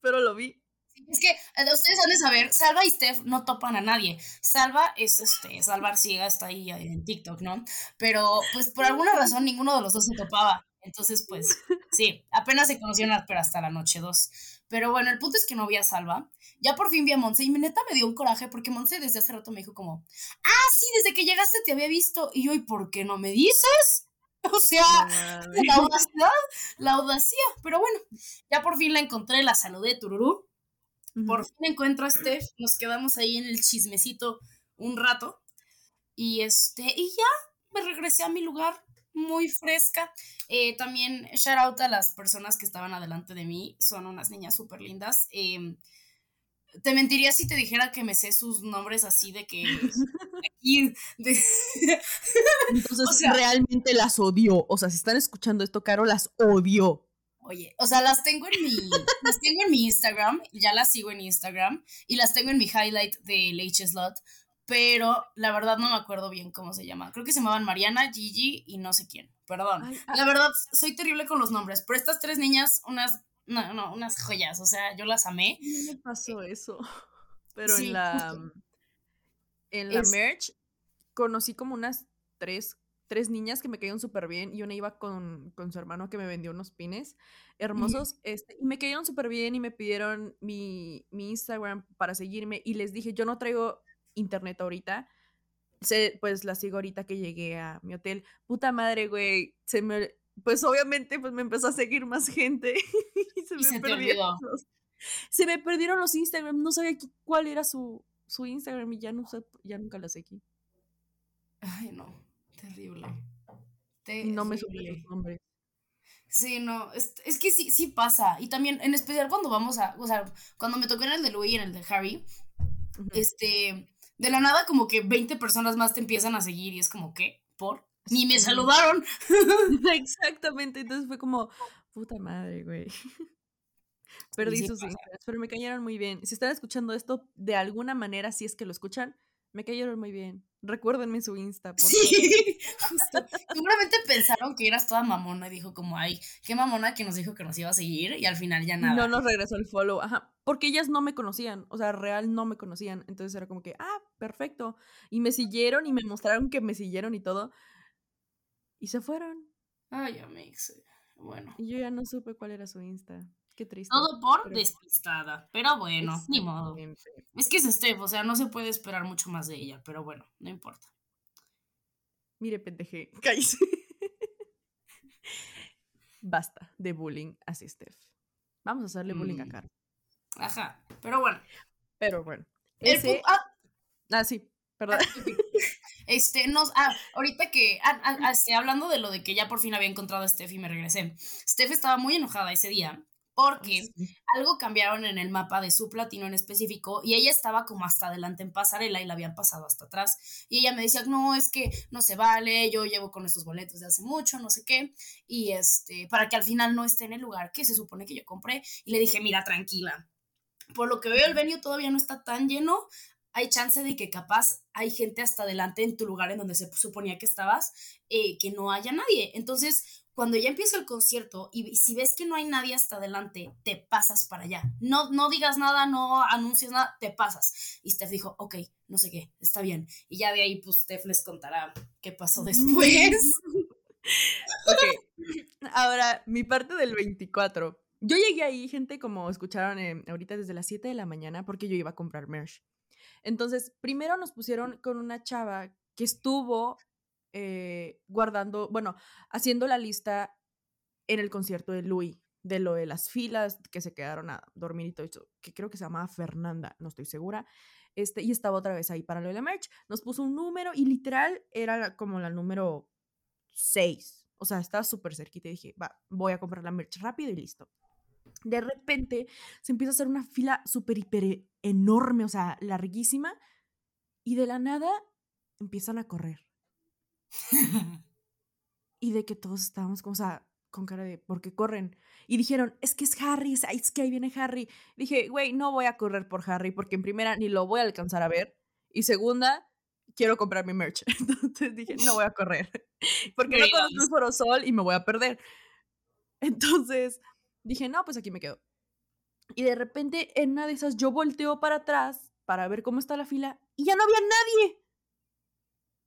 pero lo vi. Es que eh, ustedes han de saber, Salva y Steph no topan a nadie. Salva es este, Salva Arciga está ahí en TikTok, ¿no? Pero pues por alguna razón ninguno de los dos se topaba. Entonces, pues, sí, apenas se conocieron pero hasta la noche dos. Pero bueno, el punto es que no vi a Salva. Ya por fin vi a Monse y neta me dio un coraje porque Monse desde hace rato me dijo como, ah, sí, desde que llegaste te había visto. Y yo, ¿y por qué no me dices? (laughs) O sea, la audacia, la audacia. Pero bueno, ya por fin la encontré, la saludé, tururú. Por fin encuentro a Steph, nos quedamos ahí en el chismecito un rato. Y este, y ya me regresé a mi lugar muy fresca. Eh, también shout out a las personas que estaban adelante de mí, son unas niñas súper lindas. Em, te mentiría si te dijera que me sé sus nombres así de que aquí (laughs) Entonces realmente las odio. O sea, si están escuchando esto, Caro, las odio. Oye, o sea, las tengo en mi, las tengo en mi Instagram, ya las sigo en Instagram, y las tengo en mi highlight de H Slot, pero la verdad no me acuerdo bien cómo se llama. Creo que se llamaban Mariana, Gigi y no sé quién. Perdón. La verdad, soy terrible con los nombres, pero estas tres niñas, unas, no, no, unas joyas, o sea, yo las amé. me pasó eso. (laughs) Pero en la, en la merch conocí como unas tres, tres niñas que me cayeron súper bien y una iba con, su hermano que me vendió unos pines hermosos este, y me cayeron súper bien y me pidieron mi, mi Instagram para seguirme y les dije, yo no traigo internet ahorita. Se, pues la sigo ahorita que llegué a mi hotel. Puta madre, güey. Se me, pues obviamente pues me empezó a seguir más gente (laughs) y se me perdieron los, se me perdieron los Instagram, no sabía cuál era su, su Instagram y ya no ya nunca la seguí. Ay, no, terrible. No me supe los nombres. Sí, no, es, es, que sí, sí pasa. Y también, en especial cuando vamos a, o sea, cuando me tocó en el de Louis y en el de Harry, este, de la nada como que 20 personas más te empiezan a seguir y es como, ¿qué? ¿Por? Ni me saludaron. (laughs) Exactamente, entonces fue como, puta madre, güey. Perdí sus Instagrams, pero me cayeron muy bien. Si están escuchando esto, de alguna manera, si es que lo escuchan, me cayeron muy bien. Recuérdenme su Insta. Por sí, (laughs) justo. (laughs) Seguramente pensaron que eras toda mamona y dijo como, ay, qué mamona que nos dijo que nos iba a seguir y al final ya nada. No nos regresó el follow, ajá. Porque ellas no me conocían, o sea, real no me conocían. Entonces era como que, ah, perfecto. Y me siguieron y me mostraron que me siguieron y todo. Y se fueron. Ay, Amix. Bueno. Y yo ya no supe cuál era su Insta. Qué triste. Todo por despistada. Pero bueno, ni modo. Es que es Steph, o sea, no se puede esperar mucho más de ella, pero bueno, no importa. Mire, pendeje, (laughs) cállese. Basta de bullying hacia Steph. Vamos a hacerle bullying a mm. Carlos. Ajá, pero bueno. Pero bueno. Ese... Ah. ah, sí, perdón. (laughs) Este, nos, ah, ahorita que, ah, ah, este, hablando de lo de que ya por fin había encontrado a Steph y me regresé, Steph estaba muy enojada ese día porque algo cambiaron en el mapa de su platino en específico y ella estaba como hasta adelante en pasarela y la habían pasado hasta atrás. Y ella me decía, no, es que no se vale, yo llevo con estos boletos de hace mucho, no sé qué, y este, para que al final no esté en el lugar que se supone que yo compré. Y le dije, mira, tranquila, por lo que veo el venue todavía no está tan lleno, hay chance de que capaz hay gente hasta adelante en tu lugar en donde se suponía que estabas, eh, que no haya nadie. Entonces, cuando ya empieza el concierto y si ves que no hay nadie hasta adelante, te pasas para allá. No, no digas nada, no anuncies nada, te pasas. Y Steph dijo, ok, no sé qué, está bien. Y ya de ahí, pues Steph les contará qué pasó después. (laughs) ok, ahora mi parte del 24. Yo llegué ahí, gente, como escucharon eh, ahorita desde las 7 de la mañana, porque yo iba a comprar merch. Entonces, primero nos pusieron con una chava que estuvo eh, guardando, bueno, haciendo la lista en el concierto de Louis, de lo de las filas que se quedaron a dormir y todo eso, que creo que se llamaba Fernanda, no estoy segura. Este, y estaba otra vez ahí para lo de la merch. Nos puso un número y literal era como la número 6. O sea, estaba súper cerquita y dije, va, voy a comprar la merch rápido y listo. De repente se empieza a hacer una fila súper, hiper enorme, o sea, larguísima. Y de la nada empiezan a correr. (laughs) y de que todos estábamos como, o sea, con cara de, ¿por qué corren? Y dijeron, es que es Harry, es que ahí viene Harry. Dije, güey, no voy a correr por Harry porque en primera ni lo voy a alcanzar a ver. Y segunda, quiero comprar mi merch. (laughs) Entonces dije, no voy a correr. (laughs) Porque no conozco el Foro Sol y me voy a perder. Entonces dije, no, pues aquí me quedo. Y de repente, en una de esas, yo volteo para atrás para ver cómo está la fila y ya no había nadie.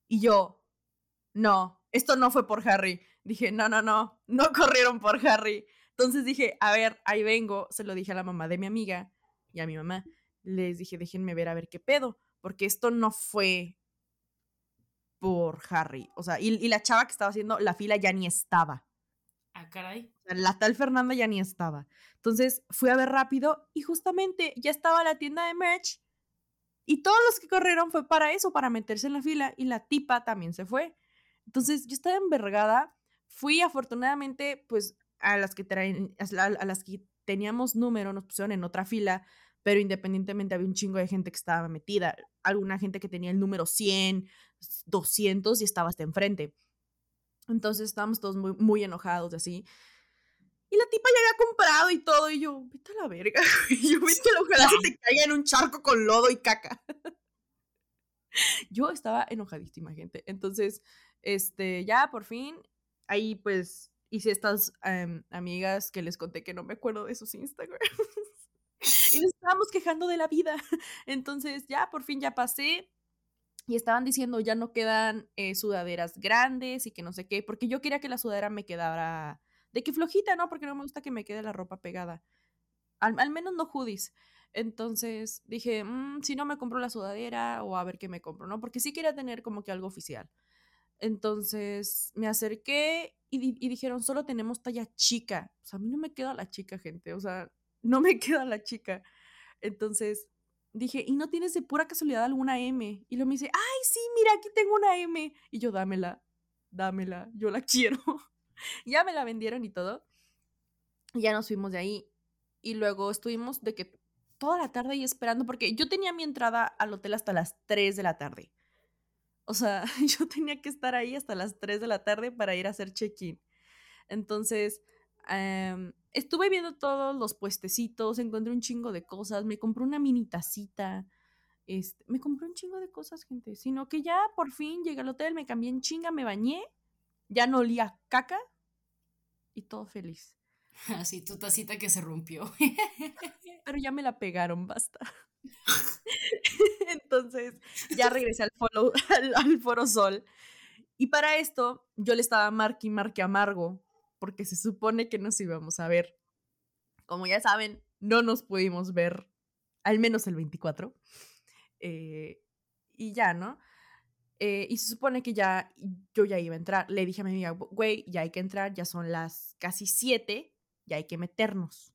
Y yo, no, esto no fue por Harry. Dije, no, no, no, no corrieron por Harry. Entonces dije, a ver, ahí vengo. Se lo dije a la mamá de mi amiga y a mi mamá. Les dije, déjenme ver a ver qué pedo, porque esto no fue por Harry. O sea, y, la chava que estaba haciendo la fila ya ni estaba. Ah, caray. La tal Fernanda ya ni estaba. Entonces fui a ver rápido y justamente ya estaba la tienda de merch y todos los que corrieron fue para eso, para meterse en la fila y la tipa también se fue. Entonces yo estaba envergada, fui afortunadamente pues a las que traen, a, las que teníamos número, nos pusieron en otra fila pero independientemente había un chingo de gente que estaba metida, alguna gente que tenía el número 100, 200 y estaba hasta enfrente. Entonces estábamos todos muy, muy enojados así. Y la tipa ya había comprado y todo, y yo, vete a la verga. (laughs) Y yo, vete, ojalá se te caiga en un charco con lodo y caca. (laughs) yo estaba enojadísima, gente. Entonces, este, ya por fin, ahí pues hice estas em, amigas que les conté que no me acuerdo de sus Instagram. y nos estábamos quejando de la vida. (laughs) Entonces, ya por fin ya pasé. Y estaban diciendo, ya no quedan eh, sudaderas grandes y que no sé qué, porque yo quería que la sudadera me quedara de que flojita, ¿no? Porque no me gusta que me quede la ropa pegada. Al, menos no hoodies. Entonces dije, mm, si no me compro la sudadera o a ver qué me compro, ¿no? Porque sí quería tener como que algo oficial. Entonces me acerqué y, dijeron, solo tenemos talla chica. O sea, a mí no me queda la chica, gente. O sea, (laughs) no me queda la chica. Entonces dije, ¿y no tienes de pura casualidad alguna M? Y lo me dice, ay, sí, mira, aquí tengo una M. Y yo, dámela, dámela, yo la (laughs) quiero. ya me la vendieron y todo. Y ya nos fuimos de ahí. Y luego estuvimos de que toda la tarde ahí esperando, porque yo tenía mi entrada al hotel hasta las 3 de la tarde. O sea, (laughs) yo tenía que estar ahí hasta las 3 de la tarde para ir a hacer check-in. Entonces, em, estuve viendo todos los puestecitos, encontré un chingo de cosas, me compré una mini tacita. Este, me compré un chingo de cosas, gente. Sino que ya por fin llegué al hotel, me cambié en chinga, me bañé, ya no olía caca y todo feliz. (laughs) Así tu tacita que se rompió. (laughs) Pero ya me la pegaron, basta. (laughs) Entonces ya regresé al, follow, (laughs) al, Foro Sol. Y para esto yo le estaba marque y marque amargo, porque se supone que nos íbamos a ver. Como ya saben, no nos pudimos ver, al menos el 24. Eh, y ya, ¿no? Eh, y se supone que ya yo ya iba a entrar. Le dije a mi amiga, güey, ya hay que entrar, ya son las casi siete, ya hay que meternos.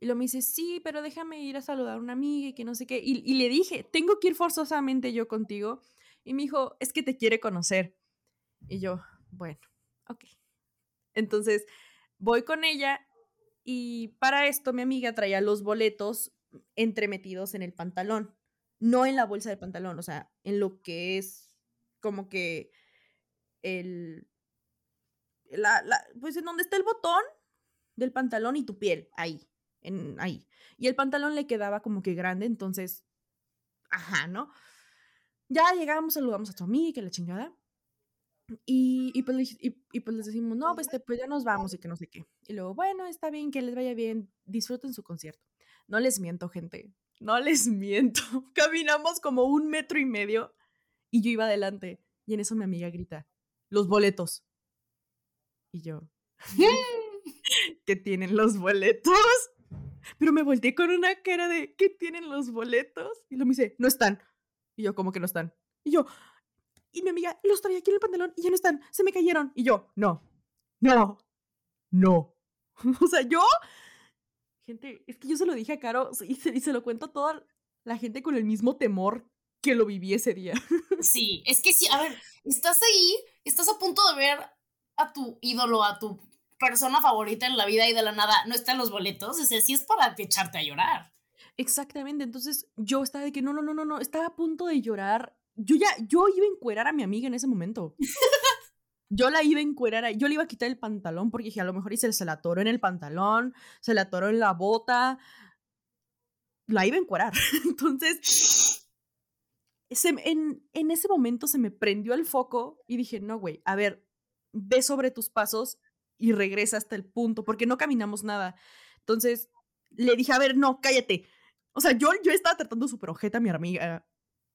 Y lo me dice, sí, pero déjame ir a saludar a una amiga y que no sé qué. Y, le dije, tengo que ir forzosamente yo contigo. Y me dijo, es que te quiere conocer. Y yo, bueno, ok. Entonces, voy con ella y para esto mi amiga traía los boletos entremetidos en el pantalón. No en la bolsa del pantalón, o sea, en lo que es como que el, la, la, pues en donde está el botón del pantalón y tu piel, ahí, en, ahí. Y el pantalón le quedaba como que grande, entonces, ajá, ¿no? Ya llegamos, saludamos a tu amiga, que la chingada. Y, y, pues, y, y, pues les decimos, no, pues, te, pues ya nos vamos y que no sé qué. Y luego, bueno, está bien, que les vaya bien, disfruten su concierto. No les miento, gente, no les (laughs) miento. Caminamos como un metro y medio y yo iba adelante. Y en eso mi amiga grita, los boletos. Y yo, ¿qué (laughs) tienen los boletos? Pero me volteé con una cara de, ¿qué tienen los boletos? Y lo me dice, no están. Y yo, ¿cómo que no están? Y yo, y mi amiga, los traía aquí en el pantalón y ya no están, se me cayeron. Y yo, no, no, no. (laughs) o sea, yo, gente, es que yo se lo dije a Caro y se, y se lo cuento a toda la gente con el mismo temor que lo viví ese día. Sí, es que sí, a ver, estás ahí, estás a punto de ver a tu ídolo, a tu persona favorita en la vida y de la nada no están los boletos, o sea, sí es para echarte a llorar. Exactamente, entonces yo estaba de que no, no, no, no, no, estaba a punto de llorar. Yo ya, yo iba a encuerar a mi amiga en ese momento. (laughs) yo la iba a encuerar, yo le iba a quitar el pantalón porque dije, a lo mejor se, se la atoró en el pantalón, se la atoró en la bota, la iba a encuerar. (laughs) Entonces, en, ese momento se me prendió el foco y dije, no, güey, a ver, ve sobre tus pasos y regresa hasta el punto, porque no caminamos nada. Entonces le dije, a ver, no, cállate. O sea, yo, yo estaba tratando súper ojeta a mi amiga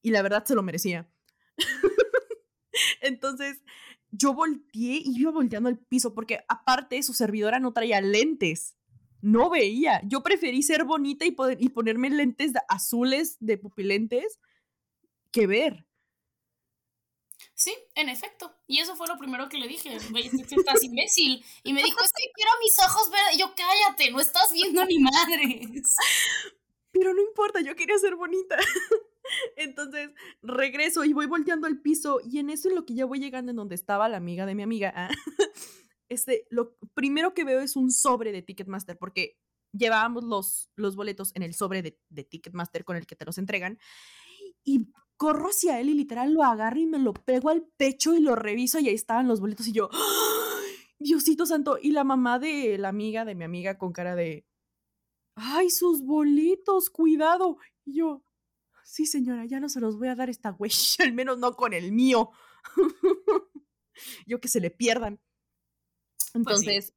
y la verdad se lo merecía. (laughs) Entonces yo volteé y iba volteando al piso porque aparte su servidora no traía lentes. No veía. Yo preferí ser bonita y, poder, y ponerme lentes azules de pupilentes que ver. Sí, en efecto. Y eso fue lo primero que le dije. Estás imbécil. Y me dijo, es que quiero mis ojos ver. Y yo, cállate, no estás viendo ni madres. Pero no importa, yo quería ser bonita. (laughs) Entonces regreso y voy volteando al piso. Y en eso es lo que ya voy llegando en donde estaba la amiga de mi amiga. (laughs) Este, lo primero que veo es un sobre de Ticketmaster, porque llevábamos los, los boletos en el sobre de, de Ticketmaster con el que te los entregan. Y corro hacia él y literal lo agarro y me lo pego al pecho y lo reviso y ahí estaban los boletos y yo, Diosito santo. Y la mamá de la amiga, de mi amiga, con cara de, ay, sus boletos, cuidado. Y yo, sí señora, ya no se los voy a dar esta güey, (laughs) al menos no con el mío. (laughs) yo que se le pierdan. Pues Entonces,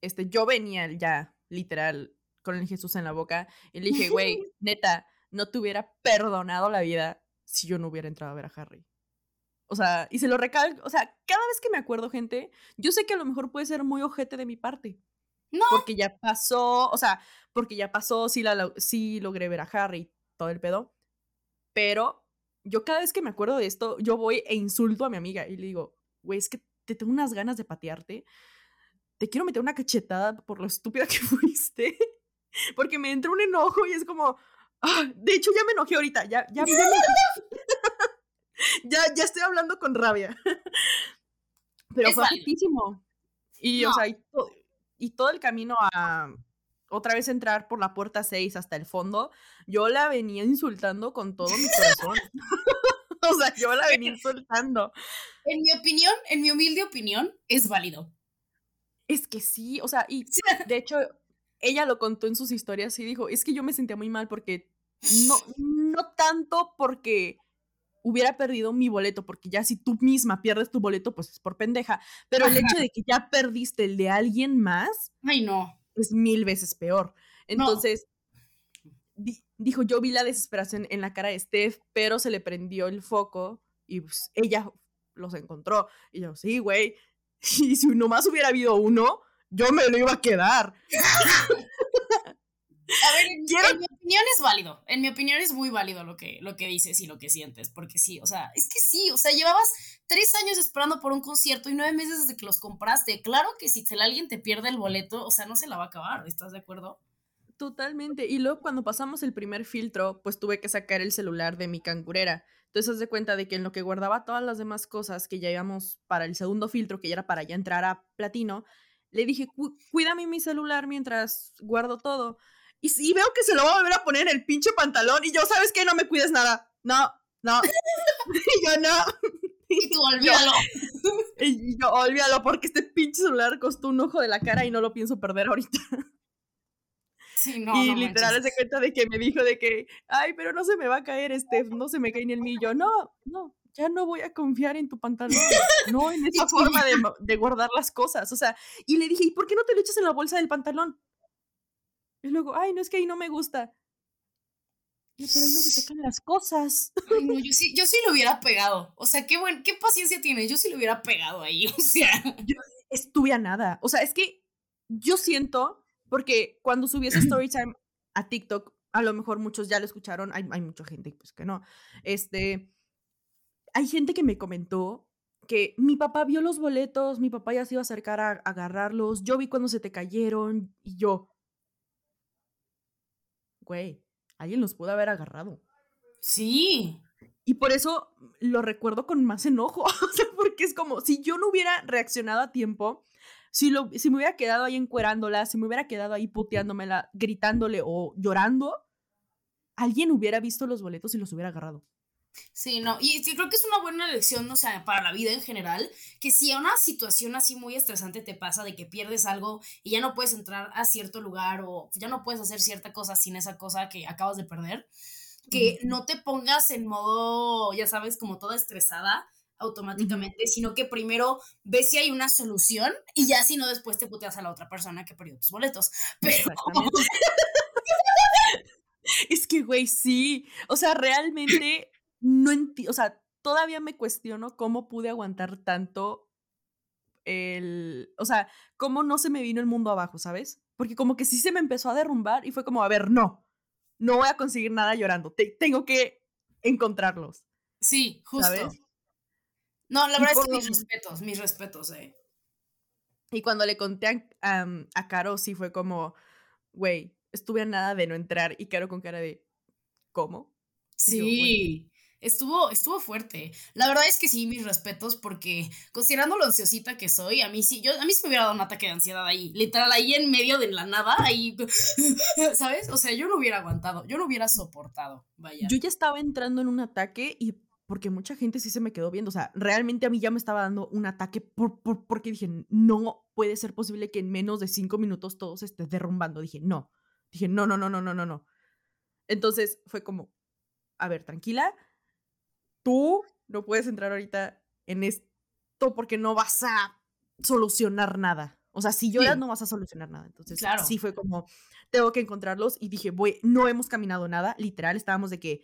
este, yo venía ya, literal, con el Jesús en la boca y le dije, (laughs) güey, neta, no te hubiera perdonado la vida si yo no hubiera entrado a ver a Harry. O sea, y se lo recalco, o sea, cada vez que me acuerdo, gente, yo sé que a lo mejor puede ser muy ojete de mi parte. No. Porque ya pasó, o sea, porque ya pasó, sí, la, sí logré ver a Harry, todo el pedo. Pero yo cada vez que me acuerdo de esto, yo voy e insulto a mi amiga y le digo, güey, es que te tengo unas ganas de patearte. Te quiero meter una cachetada por lo estúpida que (laughs) fuiste. Porque me entra un enojo y es como, ah, de hecho ya me enojé ahorita, ya, ya, ya, (laughs) (laughs) ya, estoy hablando con rabia. (laughs) Pero fue altísimo. Y, o sea, y, todo el camino a otra vez entrar por la puerta 6 hasta el fondo, yo la venía insultando con todo mi corazón. o sea, yo la venía insultando. En mi opinión, en mi humilde opinión, es válido. Es que sí, o sea, y de hecho, ella lo contó en sus historias y dijo, es que yo me sentía muy mal porque no, (laughs) no tanto porque hubiera perdido mi boleto, porque ya si tú misma pierdes tu boleto, pues es por pendeja, pero el hecho de que ya perdiste el de alguien más, ay no, es mil veces peor. Entonces, dijo, yo vi la desesperación en la cara de Steph, pero se le prendió el foco y pues, ella los encontró. Y yo, sí, güey, (laughs) y si nomás hubiera habido uno, yo me lo iba a quedar. A ver, en, mi opinión es válido. En mi opinión es muy válido lo que, lo que dices y lo que sientes. Porque sí, o sea, es que sí, o sea, llevabas tres años esperando por un concierto y nueve meses desde que los compraste. Claro que si alguien te pierde el boleto, o sea, no se la va a acabar, ¿estás de acuerdo? Totalmente. Y luego cuando pasamos el primer filtro, pues tuve que sacar el celular de mi cangurera. Entonces, haz de cuenta de que en lo que guardaba todas las demás cosas que ya íbamos para el segundo filtro, que ya era para ya entrar a platino, le dije, cuídame mi celular mientras guardo todo. Y, veo que se lo va a volver a poner en el pinche pantalón. Y yo, ¿sabes qué? No me cuides nada. No, no. (laughs) y yo, no. (laughs) Y tú, olvídalo. (laughs) y yo, olvídalo, porque este pinche celular costó un ojo de la cara y no lo pienso perder ahorita. Sí, no, y literal se cuenta de que me dijo de que, ay, pero no se me va a caer, este, no se me cae ni el mío. No, no, ya no voy a confiar en tu pantalón, (laughs) no en esa forma de, de, guardar las cosas. O sea, y le dije, ¿y por qué no te lo echas en la bolsa del pantalón? Y luego, ay, no es que ahí no me gusta. pero ahí no se te caen las cosas. yo sí, yo sí lo hubiera pegado. O sea, qué buen, qué paciencia tienes. Yo sí lo hubiera pegado ahí. (laughs) O sea. Yo estuve a nada. O sea, es que yo siento, porque cuando subí ese storytime a TikTok, a lo mejor muchos ya lo escucharon, hay, hay mucha gente pues que no. Este, hay gente que me comentó que mi papá vio los boletos, mi papá ya se iba a acercar a agarrarlos, yo vi cuando se te cayeron y yo, güey, alguien los pudo haber agarrado. Sí. Y por eso lo recuerdo con más enojo, (laughs) o sea, porque es como, si yo no hubiera reaccionado a tiempo, si, lo, si me hubiera quedado ahí encuerándola, si me hubiera quedado ahí puteándomela, gritándole o llorando, alguien hubiera visto los boletos y los hubiera agarrado. Sí, no, y creo que es una buena lección, o sea, para la vida en general, que si a una situación así muy estresante te pasa de que pierdes algo y ya no puedes entrar a cierto lugar o ya no puedes hacer cierta cosa sin esa cosa que acabas de perder, que no te pongas en modo, ya sabes, como toda estresada automáticamente, sino que primero ves si hay una solución y ya si no después te puteas a la otra persona que perdió tus boletos. (laughs) Pero... (laughs) es que, güey, sí, o sea, realmente no entiendo, o sea, todavía me cuestiono cómo pude aguantar tanto el, o sea, cómo no se me vino el mundo abajo, ¿sabes? Porque como que sí se me empezó a derrumbar y fue como, a ver, no, no voy a conseguir nada llorando, tengo que encontrarlos. Sí, justo. No, la verdad es que mis respetos, mis respetos, eh. Y cuando le conté a, a Caro, sí fue como, güey, estuve a nada de no entrar y Caro con cara de, ¿cómo? Sí. Estuvo, estuvo fuerte. La verdad es que sí, mis respetos, porque considerando lo ansiosita que soy, a mí sí, yo, a mí sí me hubiera dado un ataque de ansiedad ahí, literal, ahí en medio de la nada, ahí, (laughs) ¿sabes? O sea, yo no hubiera aguantado, yo no hubiera soportado, vaya. Yo ya estaba entrando en un ataque y porque mucha gente sí se me quedó viendo, o sea, realmente a mí ya me estaba dando un ataque por, porque dije, no puede ser posible que en menos de cinco minutos todo se esté derrumbando. Dije, no, dije, no, no, no, no, no, no, no. Entonces fue como, a ver, tranquila, tú no puedes entrar ahorita en esto porque no vas a solucionar nada. O sea, si lloras no vas a solucionar nada. Entonces, claro. sí fue como, tengo que encontrarlos y dije, voy, no hemos caminado nada, literal, estábamos de que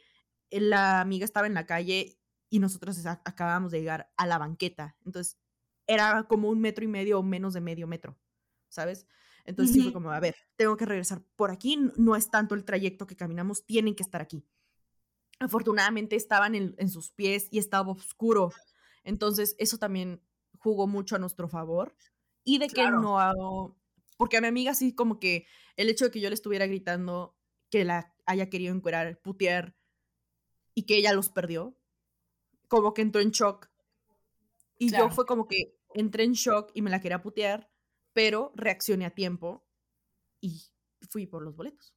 la amiga estaba en la calle y nosotros acabábamos de llegar a la banqueta. Entonces, era como un metro y medio o menos de medio metro, ¿sabes? Entonces, sí fue como, a ver, tengo que regresar por aquí, no es tanto el trayecto que caminamos, tienen que estar aquí. Afortunadamente estaban en, sus pies y estaba oscuro. Entonces, eso también jugó mucho a nuestro favor. Y de que no hago. Porque a mi amiga sí, como que el hecho de que yo le estuviera gritando que la haya querido encuerar, putear y que ella los perdió, como que entró en shock. Y yo fue como que entré en shock y me la quería putear, pero reaccioné a tiempo y fui por los boletos.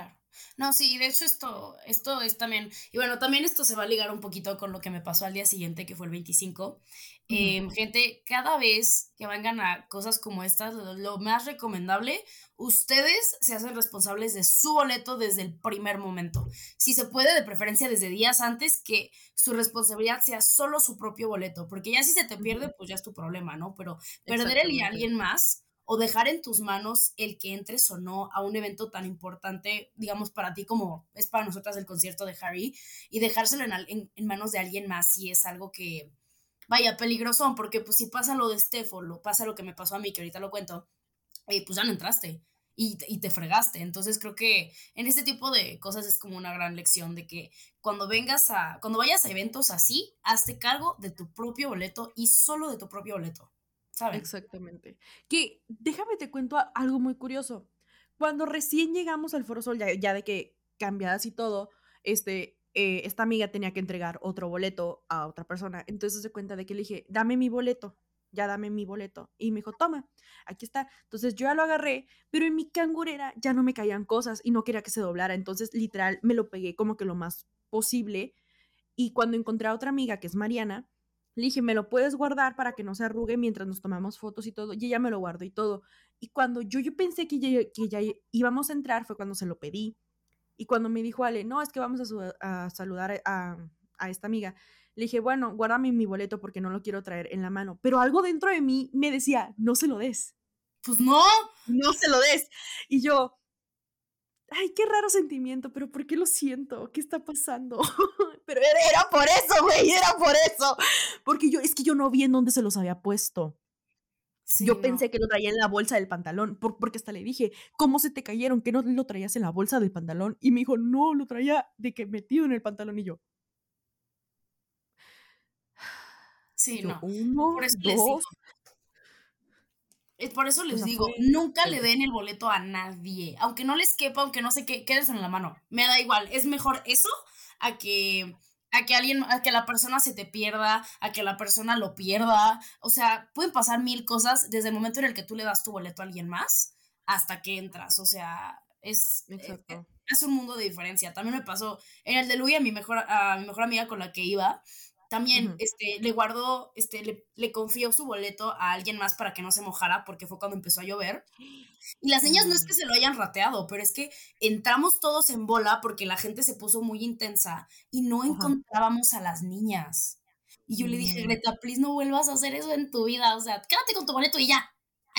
Claro. No, sí, de hecho esto, esto es también, y bueno, también esto se va a ligar un poquito con lo que me pasó al día siguiente, que fue el 25. Em, gente, cada vez que vengan a cosas como estas, lo, más recomendable, ustedes se hacen responsables de su boleto desde el primer momento. Si se puede, de preferencia desde días antes, que su responsabilidad sea solo su propio boleto, porque ya si se te pierde, pues ya es tu problema, ¿no? Pero perder el y alguien más o dejar en tus manos el que entres o no a un evento tan importante, digamos, para ti como es para nosotras el concierto de Harry, y dejárselo en, en, manos de alguien más si es algo que, vaya, peligroso, porque pues si pasa lo de Steph o lo pasa lo que me pasó a mí, que ahorita lo cuento, eh, pues ya no entraste. Y, y, te fregaste. Entonces creo que en este tipo de cosas es como una gran lección de que cuando vengas a, cuando vayas a eventos así, hazte cargo de tu propio boleto y solo de tu propio boleto. Exactamente. Que déjame te cuento algo muy curioso. Cuando recién llegamos al Foro Sol, ya, de que cambiadas y todo, este, eh, esta amiga tenía que entregar otro boleto a otra persona. Entonces se cuenta de que le dije, dame mi boleto, ya dame mi boleto. Y me dijo, toma, aquí está. Entonces yo ya lo agarré, pero en mi cangurera ya no me caían cosas y no quería que se doblara. Entonces literal me lo pegué como que lo más posible. Y cuando encontré a otra amiga, que es Mariana, le dije, ¿me lo puedes guardar para que no se arrugue mientras nos tomamos fotos y todo? Y ella me lo guardó y todo. Y cuando yo, yo pensé que ya, que ya íbamos a entrar, fue cuando se lo pedí. Y cuando me dijo Ale, no, es que vamos a, saludar a, a, esta amiga, le dije, bueno, guárdame mi boleto porque no lo quiero traer en la mano. Pero algo dentro de mí me decía, no se lo des. Pues no, no se lo des. Y yo, ay, qué raro sentimiento, pero ¿por qué lo siento? ¿Qué está pasando? (laughs) pero era, por eso, güey, era por eso. Porque yo, es que yo no vi en dónde se los había puesto. yo pensé que lo traía en la bolsa del pantalón, porque hasta le dije, ¿cómo se te cayeron? ¿Que no lo traías en la bolsa del pantalón? Y me dijo, no, lo traía de que metido en el pantalón y yo. Sí, no. Uno, dos, por eso les digo, nunca le den el boleto a nadie. Aunque no les quepa, aunque no sé qué, quédense en la mano. Me da igual. Es mejor eso a que a que alguien, a que la persona se te pierda, a que la persona lo pierda. O sea, pueden pasar mil cosas desde el momento en el que tú le das tu boleto a alguien más hasta que entras. O sea, es, eh, es, un mundo de diferencia. También me pasó en el de Louis a mi mejor, a mi mejor amiga con la que iba también este, le guardó, este, le, le, confió su boleto a alguien más para que no se mojara, porque fue cuando empezó a llover. Y las niñas no es que se lo hayan rateado, pero es que entramos todos en bola porque la gente se puso muy intensa y no encontrábamos a las niñas. Y yo le dije, Greta, please no vuelvas a hacer eso en tu vida. O sea, quédate con tu boleto y ya.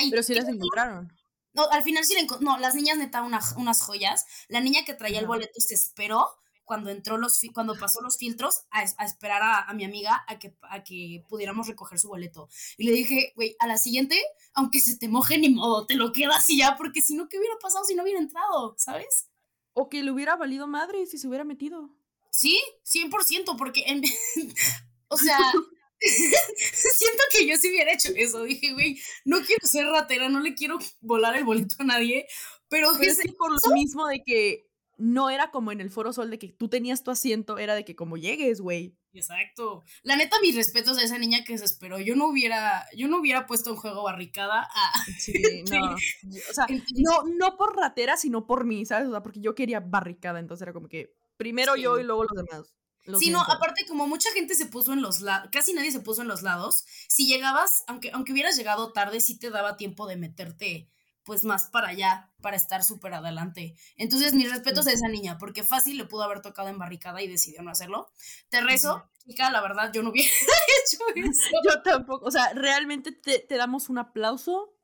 pero si las encontraron. No, al final sí le No, las niñas neta unas joyas. La niña que traía el boleto se esperó cuando entró los cuando pasó los filtros a, esperar a, mi amiga a que, a que pudiéramos recoger su boleto. Y le dije, güey, a la siguiente, aunque se te moje ni modo, te lo quedas y ya, porque si no, ¿qué hubiera pasado si no hubiera entrado? ¿Sabes? O que le hubiera valido madre si se hubiera metido. Sí, 100%, porque, en, (laughs) o sea, (laughs) siento que yo sí hubiera hecho eso. Dije, güey, no quiero ser ratera, no le quiero volar el boleto a nadie, pero, es por lo mismo de que no era como en el Foro Sol de que tú tenías tu asiento, era de que como llegues, güey. Exacto. La neta, mis respetos a esa niña que se esperó. Yo no hubiera, yo no hubiera puesto en juego barricada a. Sí, (laughs) no. o sea, no, no por ratera, sino por mí, ¿sabes? O sea, porque yo quería barricada, entonces era como que primero yo y luego los demás. sí, no, aparte, como mucha gente se puso en los lados, casi nadie se puso en los lados, si llegabas, aunque, aunque hubieras llegado tarde, sí te daba tiempo de meterte pues más para allá, para estar súper adelante. Entonces, mis respetos a esa niña, porque fácil le pudo haber tocado en barricada y decidió no hacerlo. Te rezo, chica, la verdad, yo no hubiera (laughs) hecho eso. (laughs) Yo tampoco, o sea, realmente te, te damos un aplauso,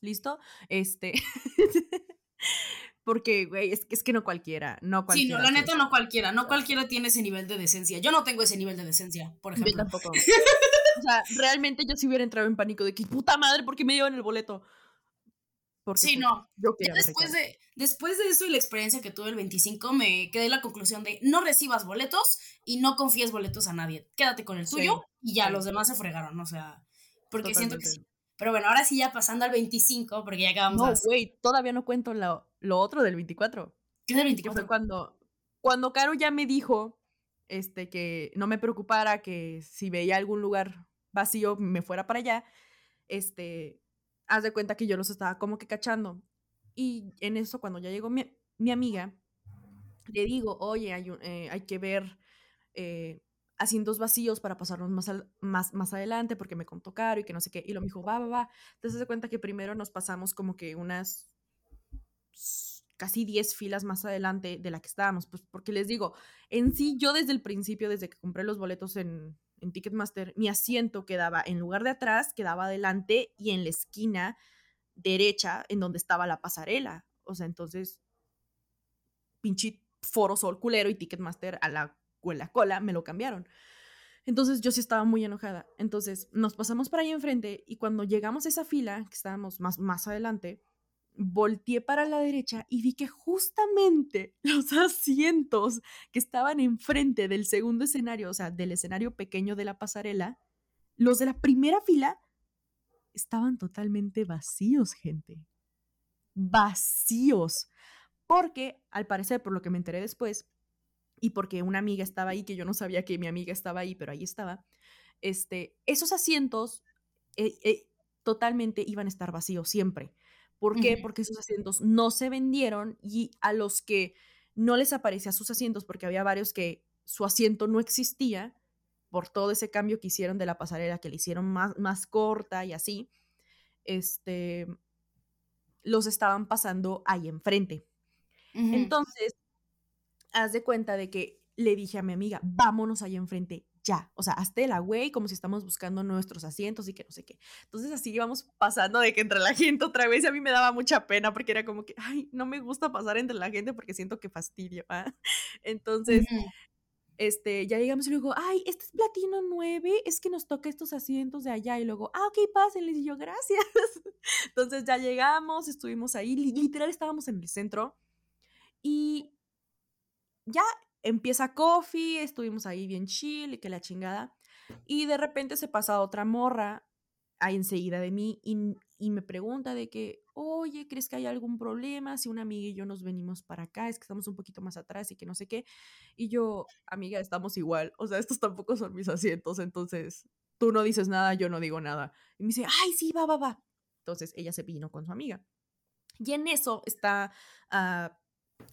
¿listo? Este... (laughs) Porque, güey, es, es, que no cualquiera, no cualquiera. Sí, no, la neta no cualquiera, no cualquiera tiene ese nivel de decencia. Yo no tengo ese nivel de decencia, por ejemplo. Yo tampoco. o sea, realmente yo sí hubiera entrado en pánico de que, puta madre, ¿por qué me llevan el boleto? Sí, no. después, de, después de eso y la experiencia que tuve el 25, me quedé la conclusión de no recibas boletos y no confíes boletos a nadie. Quédate con el tuyo y ya los demás se fregaron, o sea, porque siento que sí. Pero bueno, ahora sí ya pasando al 25, porque ya acabamos. No, güey, todavía no cuento lo, lo, otro del 24. ¿Qué es el 24? fue cuando, cuando Caro ya me dijo este, que no me preocupara, que si veía algún lugar vacío me fuera para allá, este, haz de cuenta que yo los estaba como que cachando. Y en eso, cuando ya llegó mi, mi amiga, le digo, oye, hay, eh, hay que ver eh, asientos vacíos para pasarnos más, más, más adelante porque me contó caro y que no sé qué. Y lo me dijo, va, va, va. Entonces se cuenta que primero nos pasamos como que unas casi 10 filas más adelante de la que estábamos, pues porque les digo, en sí yo desde el principio, desde que compré los boletos en, en Ticketmaster, mi asiento quedaba en lugar de atrás, quedaba adelante y en la esquina derecha en donde estaba la pasarela. O sea, entonces, pinche foro sol culero y Ticketmaster a la, la cola me lo cambiaron. Entonces yo sí estaba muy enojada. Entonces nos pasamos para ahí enfrente y cuando llegamos a esa fila, que estábamos más, más adelante, volteé para la derecha y vi que justamente (laughs) los asientos que estaban enfrente del segundo escenario, o sea, del escenario pequeño de la pasarela, los de la primera fila estaban totalmente vacíos, gente. Vacíos. Porque, al parecer, por lo que me enteré después, y porque una amiga estaba ahí, que yo no sabía que mi amiga estaba ahí, pero ahí estaba, este, esos asientos eh, eh, totalmente iban a estar vacíos siempre. ¿Por qué? Porque esos asientos no se vendieron y a los que no les aparecía sus asientos, porque había varios que su asiento no existía por todo ese cambio que hicieron de la pasarela, que le hicieron más, más corta y así, este, los estaban pasando ahí enfrente. Entonces, haz de cuenta de que le dije a mi amiga, vámonos ahí enfrente ya, o sea, hazte la güey, como si estamos buscando nuestros asientos y que no sé qué. Entonces así íbamos pasando de que entre la (laughs) gente otra vez y a mí me daba mucha pena porque era como que, ay, no me gusta pasar entre la gente porque siento que fastidio, ¿ah? (laughs) Entonces, este, ya llegamos y luego, ay, este es platino 9, es que nos toca estos asientos de allá y luego, ah, ok, pásenles y yo, gracias. (laughs) Entonces ya llegamos, estuvimos ahí, literal estábamos en el centro y ya empieza Coffee, estuvimos ahí bien chill y que la chingada. Y de repente se pasa otra morra ahí enseguida de mí y, me pregunta de que, oye, ¿crees que hay algún problema si una amiga y yo nos venimos para acá? Es que estamos un poquito más atrás y que no sé qué. Y yo, amiga, estamos igual. O sea, estos tampoco son mis asientos, entonces tú no dices nada, yo no digo nada. Y me dice, ay, sí, va, va, va. Entonces ella se vino con su amiga. Y en eso está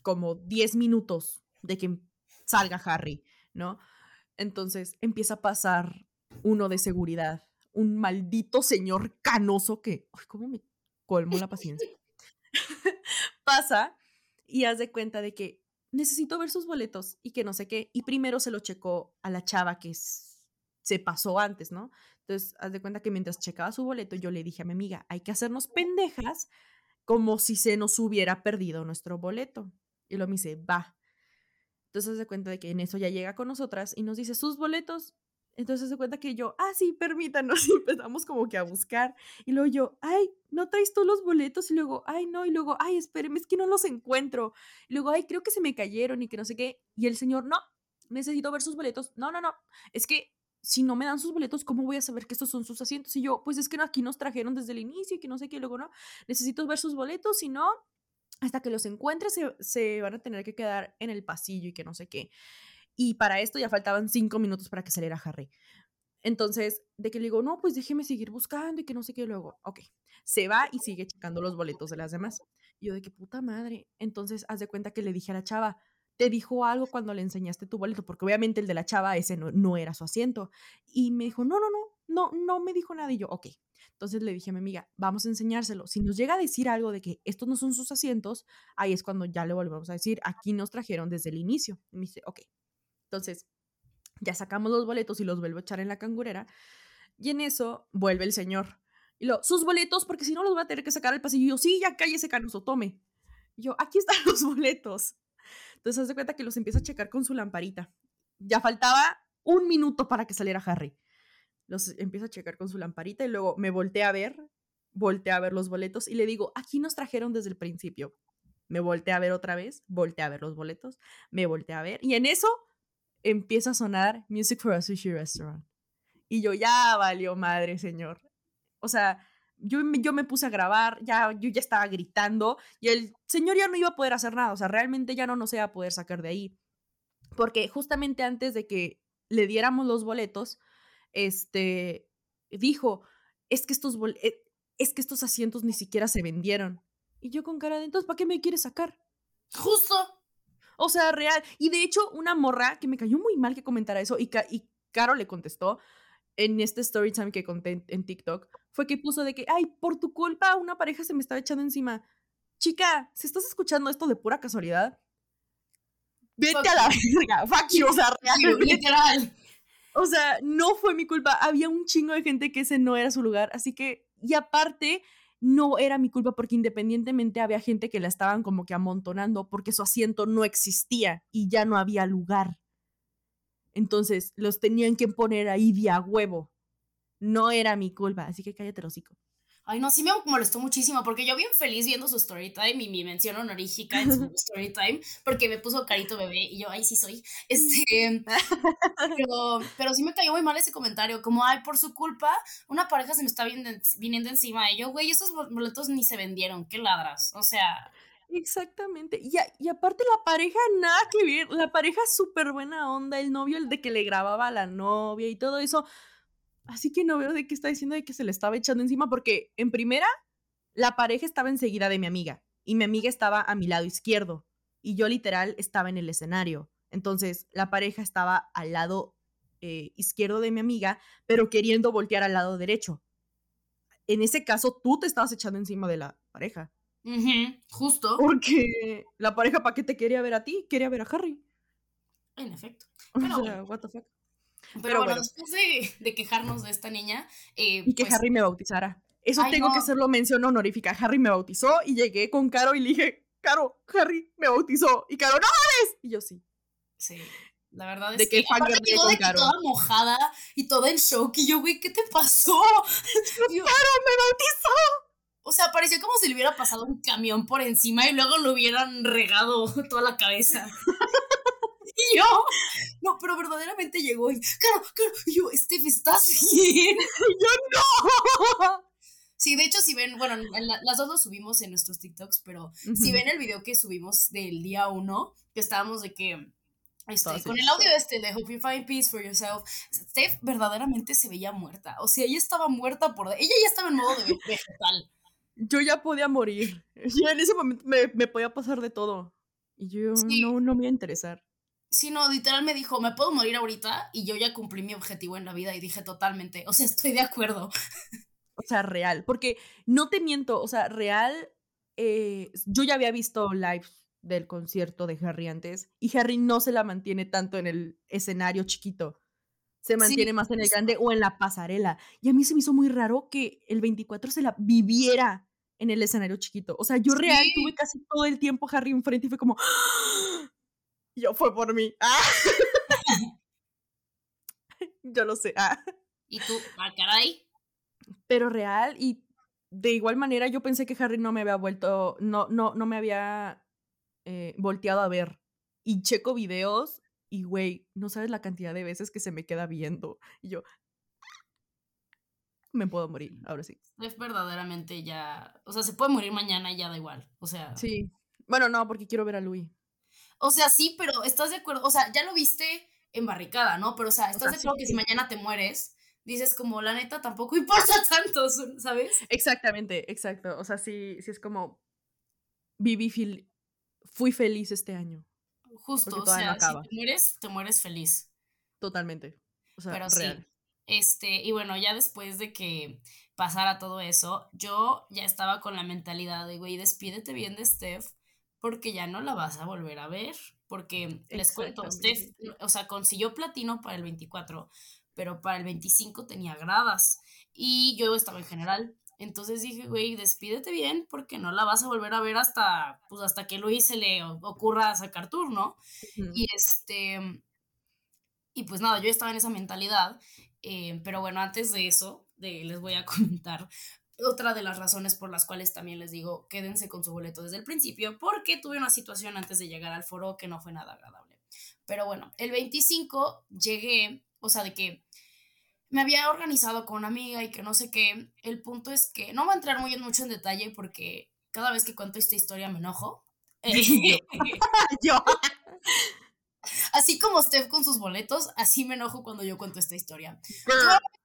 como 10 minutos de que salga Harry, ¿no? Entonces empieza a pasar uno de seguridad, un maldito señor canoso que, ay, ¿cómo me colmo la paciencia? (laughs) Pasa y haz de cuenta de que necesito ver sus boletos y que no sé qué, y primero se lo checó a la chava que se pasó antes, ¿no? Entonces, haz de cuenta que mientras checaba su boleto, yo le dije a mi amiga, hay que hacernos pendejas como si se nos hubiera perdido nuestro boleto. Y lo me dice, va. Entonces se cuenta de que en eso ya llega con nosotras y nos dice sus boletos. Entonces se cuenta que yo, ah, sí, permítanos. (laughs) Y empezamos como que a buscar. Y luego yo, ay, ¿no traes tú los boletos? Y luego, ay, no. Y luego, ay, espéreme, es que no los encuentro. Y luego, ay, creo que se me cayeron y que no sé qué. Y el señor, no, necesito ver sus boletos. No, no, no. Es que si no me dan sus boletos, ¿cómo voy a saber que estos son sus asientos? Y yo, pues es que aquí nos trajeron desde el inicio y que no sé qué. Y luego, no, necesito ver sus boletos. Si no, hasta que los encuentres se, se van a tener que quedar en el pasillo y que no sé qué. Y para esto ya faltaban cinco minutos para que saliera Harry. Entonces, de que le digo, no, pues déjeme seguir buscando y que no sé qué. Luego, ok, se va y sigue checando los boletos de las demás. Y yo de que puta madre. Entonces, haz de cuenta que le dije a la chava, te dijo algo cuando le enseñaste tu boleto, porque obviamente el de la chava ese no, no era su asiento. Y me dijo, no, no, no, no, no me dijo nada. Y yo, ok. Entonces le dije a mi amiga, vamos a enseñárselo. Si nos llega a decir algo de que estos no son sus asientos, ahí es cuando ya le volvemos a decir, aquí nos trajeron desde el inicio. Y me dice, ok. Entonces, ya sacamos los boletos y los vuelvo a echar en la cangurera. Y en eso vuelve el señor. Y lo, sus boletos, porque si no los voy a tener que sacar al pasillo. Y yo, sí, ya cállese, canoso, tome. Y yo, aquí están (laughs) los boletos. Entonces, hace cuenta que los empieza a checar con su lamparita. Ya faltaba un minuto para que saliera Harry. Los empieza a checar con su lamparita y luego me volteé a ver, volteé a ver los boletos y le digo, aquí nos trajeron desde el principio. Me volteé a ver otra vez, volteé a ver los boletos, me volteé a ver y en eso empieza a sonar Music for a Sushi Restaurant. Y yo, ya valió madre, señor. O sea, yo, yo me puse a grabar, ya, yo ya estaba gritando y el señor ya no iba a poder hacer nada, o sea, realmente ya no nos iba a poder sacar de ahí. Porque justamente antes de que le diéramos los boletos, este, dijo, es que estos, eh, es que estos asientos ni siquiera se vendieron. Y yo con cara de, entonces, ¿para qué me quieres sacar? Justo. O sea, real. Y de hecho, una morra que me cayó muy mal que comentara eso y, y Caro le contestó en este story time que conté en TikTok, fue que puso de que, ay, por tu culpa una pareja se me estaba echando encima. Chica, si estás escuchando esto de pura casualidad, vete a la verga, fuck you, (laughs) o sea, (laughs) literal. O sea, no fue mi culpa, había un chingo de gente que ese no era su lugar, así que, y aparte, no era mi culpa porque independientemente había gente que la estaban como que amontonando porque su asiento no existía y ya no había lugar. Entonces los tenían que poner ahí de a huevo. No era mi culpa, así que cállate, hocico. Ay, no, sí me molestó muchísimo porque yo bien feliz viendo su story time y mi mención honorífica en su (laughs) story time porque me puso carito bebé y yo, ay, sí soy. (laughs) Este, pero, pero sí me cayó muy mal ese comentario, como, ay, por su culpa, una pareja se me está viniendo, viniendo encima. Y yo, güey, esos boletos ni se vendieron, qué ladras. O sea. Exactamente. Y, y aparte la pareja, nada que ver. La pareja súper buena onda, el novio, el de que le grababa a la novia y todo eso Así que no veo de qué está diciendo de que se le estaba echando encima, porque en primera, la pareja estaba enseguida de mi amiga y mi amiga estaba a mi lado izquierdo y yo literal estaba en el escenario. Entonces, la pareja estaba al lado eh, izquierdo de mi amiga, pero queriendo voltear al lado derecho. En ese caso, tú te estabas echando encima de la pareja. justo. Porque la pareja, ¿para qué te quería ver a ti? Quería ver a Harry. En efecto. (laughs) Pero, what the fuck. Pero, bueno, después de, quejarnos de esta niña. Eh, y que pues Harry me bautizara. Eso tengo que hacerlo mención honorífica. Harry me bautizó y llegué con Caro y le dije, Caro, Harry me bautizó. Y Caro, ¡no mames! Y yo sí. Sí. La verdad es de que, aparte quedó de Caro. toda mojada y toda en shock. Y yo, güey, ¿qué te pasó? (laughs) ¡Caro me bautizó! O sea, parecía como si le hubiera pasado un camión por encima y luego lo hubieran regado (laughs) toda la cabeza. Yo, no, pero verdaderamente llegó y, claro, claro, y yo, Steph, ¿estás bien? (laughs) yo no. Sí, de hecho, si ven, bueno, las dos lo subimos en nuestros TikToks, pero si ven el video que subimos del día uno, que estábamos de que, este, con el audio este de Hope You Find Peace for Yourself, Steph verdaderamente se veía muerta. O sea, ella estaba muerta por... Ella ya estaba en modo de (laughs) vegetal. Yo ya podía morir. (laughs) Ya en ese momento me, me podía pasar de todo. Y yo no, no me iba a interesar. Sí, no, literal me dijo, me puedo morir ahorita y yo ya cumplí mi objetivo en la vida y dije totalmente, o sea, estoy de acuerdo. O sea, real, porque no te miento, o sea, real, eh, yo ya había visto live del concierto de Harry antes y Harry no se la mantiene tanto en el escenario chiquito, se mantiene más en el grande o en la pasarela. Y a mí se me hizo muy raro que el 24 se la viviera en el escenario chiquito. O sea, yo real tuve casi todo el tiempo Harry enfrente y fue como, yo fue por mí. Ah. (laughs) Yo lo sé. Ah. ¿Y tú? Ah, caray. Pero real y de igual manera yo pensé que Harry no me había vuelto, no, no, no me había eh, volteado a ver. Y checo videos y, güey, no sabes la cantidad de veces que se me queda viendo. Y yo, me puedo morir, ahora sí. Es verdaderamente ya, o sea, se puede morir mañana y ya da igual, o sea. Sí, Bueno, no, porque quiero ver a Louis. O sea, sí, pero ¿estás de acuerdo? O sea, ya lo viste en barricada, ¿no? Pero, o sea, ¿estás de acuerdo que si mañana te mueres, dices como, la neta, tampoco (laughs) importa tanto, ¿sabes? Exactamente, exacto. O sea, sí, sí es como, viví, fui feliz este año. Justo, o sea, si te mueres, te mueres feliz. Totalmente. O sea, Pero real. Sí. Este, y bueno, ya después de que pasara todo eso, yo ya estaba con la mentalidad de, güey, despídete bien de Steph, porque ya no la vas a volver a ver. Porque les cuento, Steph, o sea, consiguió platino para el 24, pero para el 25 tenía gradas. Y yo estaba en general. Entonces dije, güey, despídete bien porque no la vas a volver a ver hasta, pues hasta que Luis se le ocurra sacar turno. Y este, y pues nada, yo estaba en esa mentalidad. Eh, pero bueno, antes de eso, de, les voy a (laughs) comentar otra de las razones por las cuales también les digo, quédense con su boleto desde el principio, porque tuve una situación antes de llegar al foro que no fue nada agradable. Pero bueno, el 25 llegué, o sea, de que me había organizado con una amiga y que no sé qué. El punto es que no voy a entrar muy mucho en detalle porque cada vez que cuento esta historia me enojo. (laughs) (laughs) yo. Así como Steph con sus boletos, así me enojo cuando yo cuento esta historia.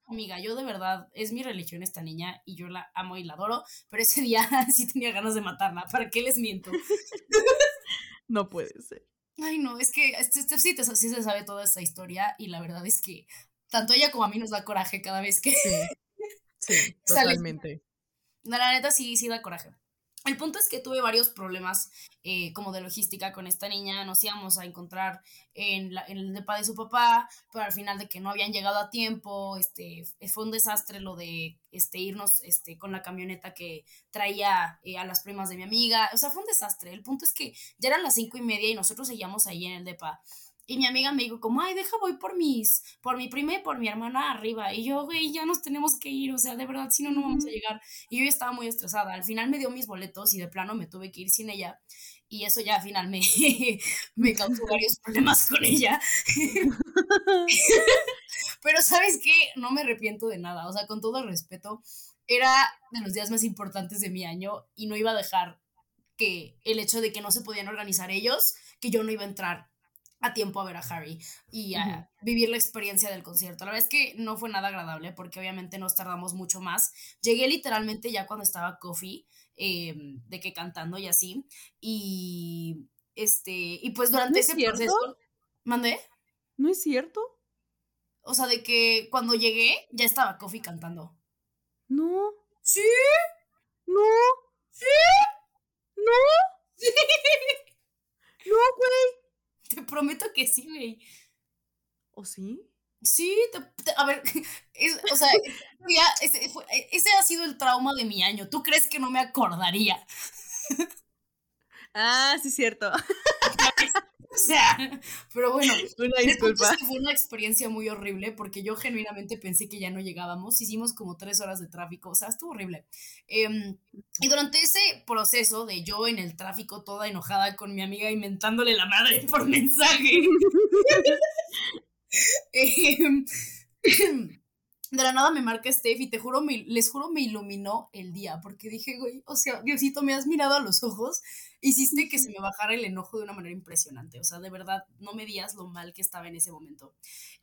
Amiga, yo de verdad, es mi religión esta niña y yo la amo y la adoro, pero ese día (laughs) sí tenía ganas de matarla. ¿Para qué les miento? (laughs) no puede ser. Ay, no, es que Steph sí, sí se sabe toda esta historia y la verdad es que tanto ella como a mí nos da coraje cada vez que. Sí, sí (laughs) totalmente. La neta sí, sí da coraje. El punto es que tuve varios problemas eh, como de logística con esta niña. Nos íbamos a encontrar en, el depa de su papá, pero al final de que no habían llegado a tiempo, este, fue un desastre lo de este, irnos este, con la camioneta que traía eh, a las primas de mi amiga. O sea, fue un desastre. El punto es que ya eran las cinco y media y nosotros seguíamos ahí en el depa. Y mi amiga me dijo como, ay, deja, voy por mis, por mi prima y por mi hermana arriba. Y yo, güey, ya nos tenemos que ir, o sea, de verdad, si no, no vamos a llegar. Y yo estaba muy estresada. Al final me dio mis boletos y de plano me tuve que ir sin ella. Y eso ya al final me, (laughs) me causó varios problemas con ella. (laughs) Pero sabes qué, no me arrepiento de nada. O sea, con todo el respeto, era de los días más importantes de mi año y no iba a dejar que el hecho de que no se podían organizar ellos, que yo no iba a entrar a tiempo a ver a Harry y a vivir la experiencia del concierto. La verdad es que no fue nada agradable porque obviamente nos tardamos mucho más. Llegué literalmente ya cuando estaba Coffee, em, de que cantando y así. Y este, y pues durante ese proceso. ¿Mandé? ¿No es cierto? O sea, de que cuando llegué ya estaba Coffee cantando. No. ¿Sí? No. ¿Sí? No. (laughs) Sí. No, güey. Te prometo que sí, güey. ¿O sí? Sí, a ver, (laughs) o sea, (laughs) ese, ese, ha sido el trauma de mi año. ¿Tú crees que no me acordaría? Ah, sí, cierto. (laughs) (laughs) O sea, pero bueno, (laughs) una disculpa. fue una experiencia muy horrible porque yo genuinamente pensé que ya no llegábamos. Hicimos como tres horas de tráfico, o sea, estuvo horrible. Em, y durante ese proceso de yo en el tráfico toda enojada con mi amiga inventándole la madre por mensaje. (laughs) Em, (clears throat) de la nada me marca Steph y te juro, les juro, me iluminó el día, porque dije, güey, o sea, Diosito, me has mirado a los ojos, hiciste que se me bajara el enojo de una manera impresionante, o sea, de verdad, no me digas lo mal que estaba en ese momento.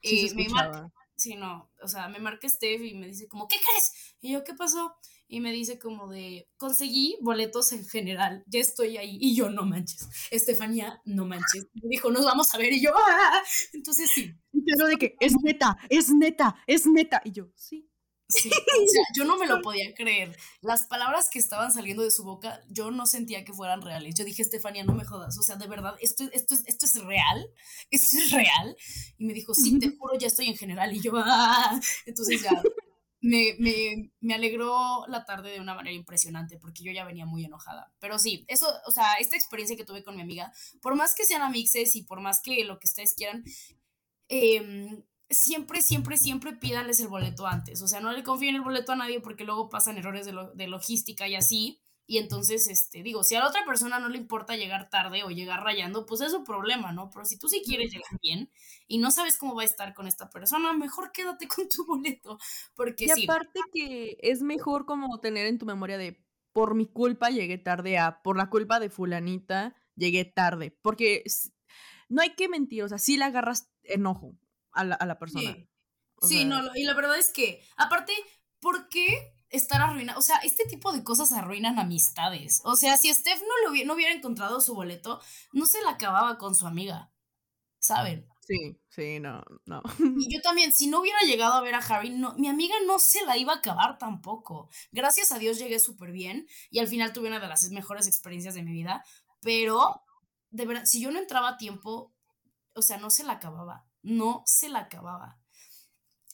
Sí, eh, me marca, sí, no, o sea, me marca Steph y me dice como, ¿qué crees? Y yo, ¿qué pasó? y me dice como de, conseguí boletos en general, ya estoy ahí, y yo, no manches, Estefanía, no manches, me dijo, nos vamos a ver, y yo, ¡Ah! entonces sí. Pero de que, es neta, es neta, es neta, y yo, sí. Sí, o sea, yo no me lo podía creer. Las palabras que estaban saliendo de su boca, yo no sentía que fueran reales. Yo dije, Estefanía, no me jodas. O sea, de verdad, esto, esto, esto es real. Esto es real. Y me dijo, sí, te juro, ya estoy en general. Y yo, ¡Ah! entonces ya me, me, me, alegró la tarde de una manera impresionante porque yo ya venía muy enojada. Pero sí, eso, o sea, esta experiencia que tuve con mi amiga, por más que sean amixes y por más que lo que ustedes quieran, em, siempre, siempre, siempre pídanles el boleto antes. O sea, no le confíen el boleto a nadie porque luego pasan errores de, de logística y así. Y entonces, este, digo, si a la otra persona no le importa llegar tarde o llegar rayando, pues es su problema, ¿no? Pero si tú sí quieres llegar bien y no sabes cómo va a estar con esta persona, mejor quédate con tu boleto. Porque y aparte que es mejor como tener en tu memoria de por mi culpa llegué tarde a, por la culpa de fulanita, llegué tarde. Porque no hay que mentir, o sea, sí le agarras enojo a la, persona. Sí, no, y la verdad es que, aparte, ¿por qué estar arruinado? O sea, este tipo de cosas arruinan amistades. O sea, si Steph no, lo, no hubiera encontrado su boleto, no se la acababa con su amiga, ¿saben? Sí, sí, no, no. Y yo también, si no hubiera llegado a ver a Harry, no, mi amiga no se la iba a acabar tampoco. Gracias a Dios llegué súper bien y al final tuve una de las mejores experiencias de mi vida, pero de verdad, si yo no entraba a tiempo, o sea, no se la acababa, no se la acababa.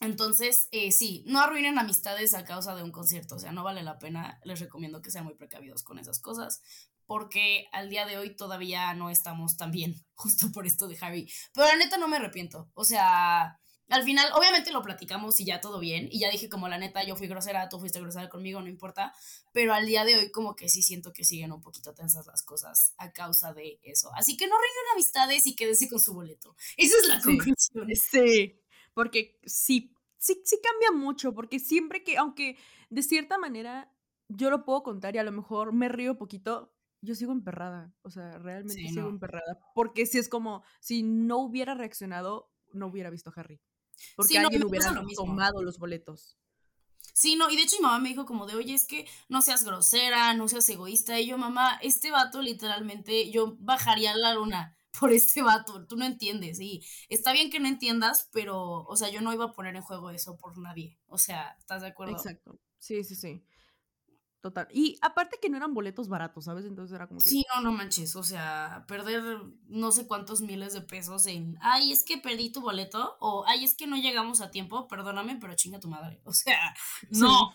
Entonces, eh, sí, no arruinen amistades a causa de un concierto, o sea, no vale la pena, les recomiendo que sean muy precavidos con esas cosas, porque al día de hoy todavía no estamos tan bien, (laughs) justo por esto de Harry. Pero la neta no me arrepiento. O sea, al final, obviamente lo platicamos y ya todo bien. Y ya dije como la neta, yo fui grosera, tú fuiste grosera conmigo, no importa. Pero al día de hoy como que sí siento que siguen un poquito tensas las cosas a causa de eso. Así que no reinen amistades y quédense con su boleto. Esa es la conclusión. Sí, porque sí, sí, sí cambia mucho, porque siempre que, aunque de cierta manera yo lo puedo contar y a lo mejor me río poquito, yo sigo emperrada, o sea, realmente sigo emperrada, porque si es como, si no hubiera reaccionado, no hubiera visto a Harry, porque alguien hubiera tomado los boletos. Sí, no, y de hecho mi mamá me dijo como de, oye, es que no seas grosera, no seas egoísta, y yo, mamá, este vato literalmente, yo bajaría la luna (laughs) por este vato, tú no entiendes, y está bien que no entiendas, pero, o sea, yo no iba a poner en juego eso por nadie, o sea, ¿estás de acuerdo? Exacto, sí, sí, sí. Total. Y aparte que no eran boletos baratos, ¿sabes? Entonces era como que... Sí, no, no manches. O sea, perder no sé cuántos miles de pesos en, ay, es que perdí tu boleto, o ay, es que no llegamos a tiempo, perdóname, pero chinga tu madre. O sea, (laughs) no.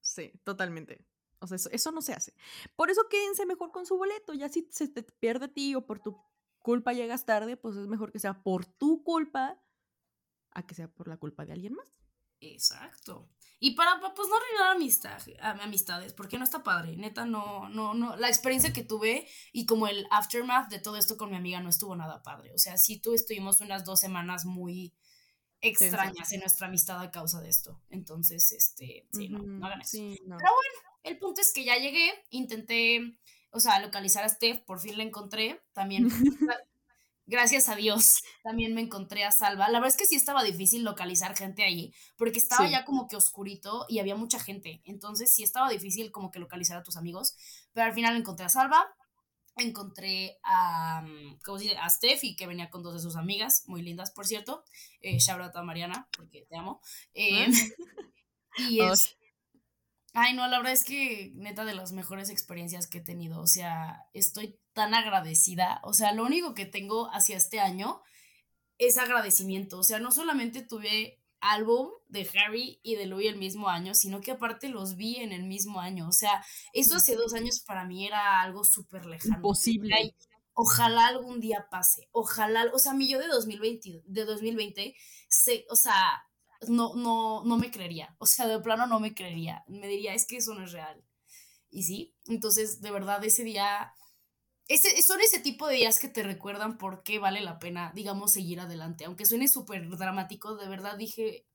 Sí, totalmente. O sea, eso, no se hace. Por eso quédense mejor con su boleto. Ya si se te pierde a ti o por tu culpa llegas tarde, pues es mejor que sea por tu culpa a que sea por la culpa de alguien más. Exacto. Y para, pues, no arruinar amistad, amistades, porque no está padre. Neta, no, no, no. La experiencia que tuve y como el aftermath de todo esto con mi amiga no estuvo nada padre. O sea, sí tú estuvimos unas dos semanas muy extrañas en nuestra amistad a causa de esto. Entonces, este, sí, no, no hagan eso. Pero bueno, el punto es que ya llegué, intenté, o sea, localizar a Steph, por fin la encontré. También (laughs) gracias a Dios, (laughs) también me encontré a Salva. La verdad es que sí estaba difícil localizar gente ahí, porque estaba ya como que oscurito y había mucha gente. Entonces sí estaba difícil como que localizar a tus amigos. Pero al final encontré a Salva, encontré a, mm, ¿cómo se dice? A Steffi, que venía con dos de sus amigas, muy lindas, por cierto. Eh, shout out a Mariana, porque te amo. Eh, (laughs) y es, Ay, no, la verdad es que neta de las mejores experiencias que he tenido. O sea, estoy tan agradecida. O sea, lo único que tengo hacia este año es agradecimiento. O sea, no solamente tuve álbum de Harry y de Louis el mismo año, sino que aparte los vi en el mismo año. O sea, eso hace dos años para mí era algo súper lejano. Imposible. ojalá algún día pase. Ojalá, o sea, mi yo de 2020, de 2020, se, o sea, no, no, no me creería. O sea, de plano no me creería. Me diría, es que eso no es real. Y sí, entonces, de verdad, ese día, ese, son ese tipo de días que te recuerdan por qué vale la pena, digamos, seguir adelante. Aunque suene súper dramático, de verdad dije,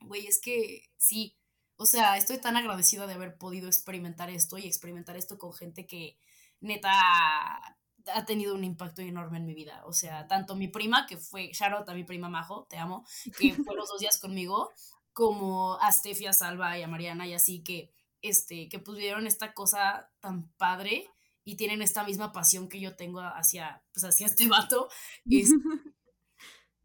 güey, es que sí. O sea, estoy tan agradecida de haber podido experimentar esto y experimentar esto con gente que neta ha tenido un impacto enorme en mi vida. O sea, tanto mi prima, que fue Charlotte, a mi prima Majo, te amo, que fue los dos días conmigo, como a Steffi, a Salva y a Mariana, y así que, este, que pudieron esta cosa tan padre y tienen esta misma pasión que yo tengo hacia, pues, hacia este vato. (laughs)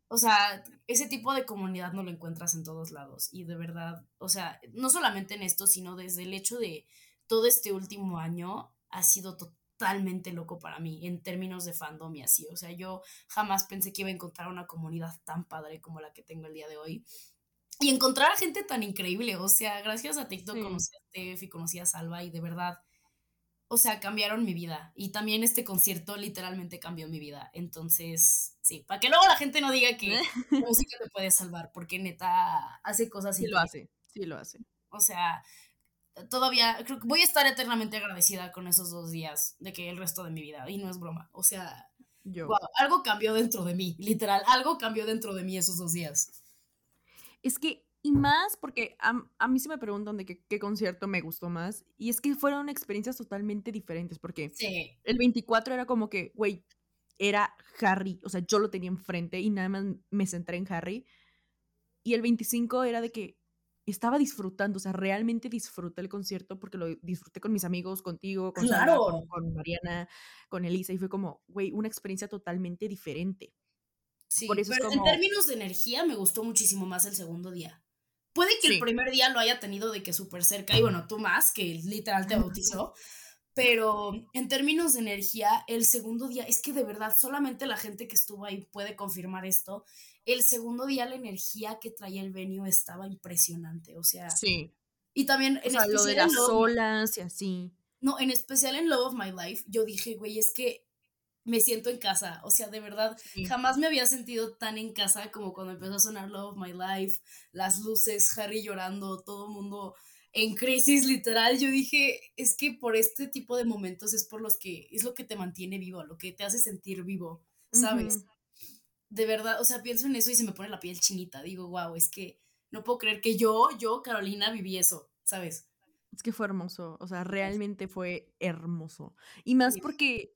o sea, ese tipo de comunidad no lo encuentras en todos lados. Y de verdad, o sea, no solamente en esto, sino desde el hecho de todo este último año ha sido totalmente totalmente loco para mí en términos de fandom y así. O sea, yo jamás pensé que iba a encontrar una comunidad tan padre como la que tengo el día de hoy. Y encontrar a gente tan increíble. O sea, gracias a TikTok conocí a Steph y conocí a Salva y de verdad, o sea, cambiaron mi vida. Y también este concierto literalmente cambió mi vida. Entonces, sí, para que luego la gente no diga que (laughs) la música te puede salvar, porque neta hace cosas. Sí, lo hace, sí, lo hace. O sea, todavía creo que voy a estar eternamente agradecida con esos dos días de que el resto de mi vida, y no es broma, o sea, algo cambió dentro de mí, literal, algo cambió dentro de mí esos dos días. Es que Y más porque a, mí se me preguntan de qué, concierto me gustó más. Y es que fueron experiencias totalmente diferentes. Porque el 24 era como que, güey, era Harry. O sea, yo lo tenía enfrente y nada más me centré en Harry. Y el 25 era de que estaba disfrutando, o sea, realmente disfruté el concierto porque lo disfruté con mis amigos, contigo, con, con, Mariana, con Elisa, y fue como, güey, una experiencia totalmente diferente. Sí, pero en términos de energía me gustó muchísimo más el segundo día. Puede que el primer día lo haya tenido de que súper cerca, y bueno, tú más, que literal te bautizó, pero en términos de energía, el segundo día, es que de verdad solamente la gente que estuvo ahí puede confirmar esto. El segundo día la energía que traía el venue estaba impresionante, o sea. Sí. Y también en especial lo de las olas y así. No, en especial en Love of My Life, yo dije, güey, es que me siento en casa. O sea, de verdad, jamás me había sentido tan en casa como cuando empezó a sonar Love of My Life, las luces, Harry llorando, todo el mundo en crisis literal. Yo dije, es que por este tipo de momentos es por los que es lo que te mantiene vivo, lo que te hace sentir vivo, ¿sabes? De verdad, o sea, pienso en eso y se me pone la piel chinita. Digo, wow, es que no puedo creer que yo, yo, Carolina, viví eso, ¿sabes? Es que fue hermoso, o sea, realmente fue hermoso. Y más porque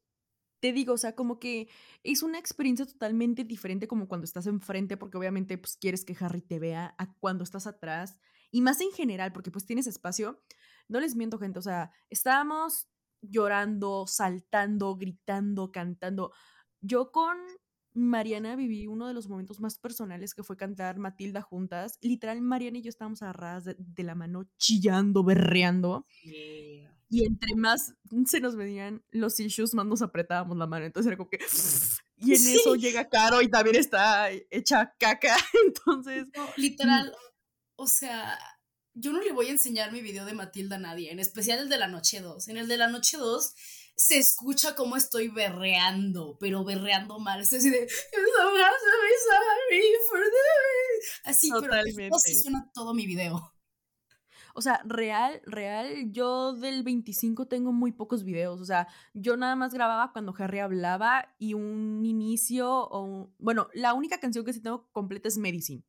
te digo, o sea, como que es una experiencia totalmente diferente como cuando estás enfrente, porque obviamente pues quieres que Harry te vea, a cuando estás atrás, y más en general, porque pues tienes espacio. No les miento, gente, o sea, estábamos llorando, saltando, gritando, cantando. Yo con Mariana viví uno de los momentos más personales que fue cantar Matilda juntas. Literal, Mariana y yo estábamos agarradas de, la mano, chillando, berreando. Y entre más se nos venían los issues, más nos apretábamos la mano. Entonces era como que. Y en eso llega Caro y también está hecha caca. (laughs) Entonces. Mm. literal. O sea, yo no le voy a enseñar mi video de Matilda a nadie, en especial el de la noche 2. En el de la noche 2 se escucha como estoy berreando, pero berreando mal. Estoy así de. Así, Totalmente. pero así suena todo mi video. O sea, real, real, yo del 25 tengo muy pocos videos. O sea, yo nada más grababa cuando Harry hablaba y un inicio o... bueno, la única canción que sí tengo completa es Medicine.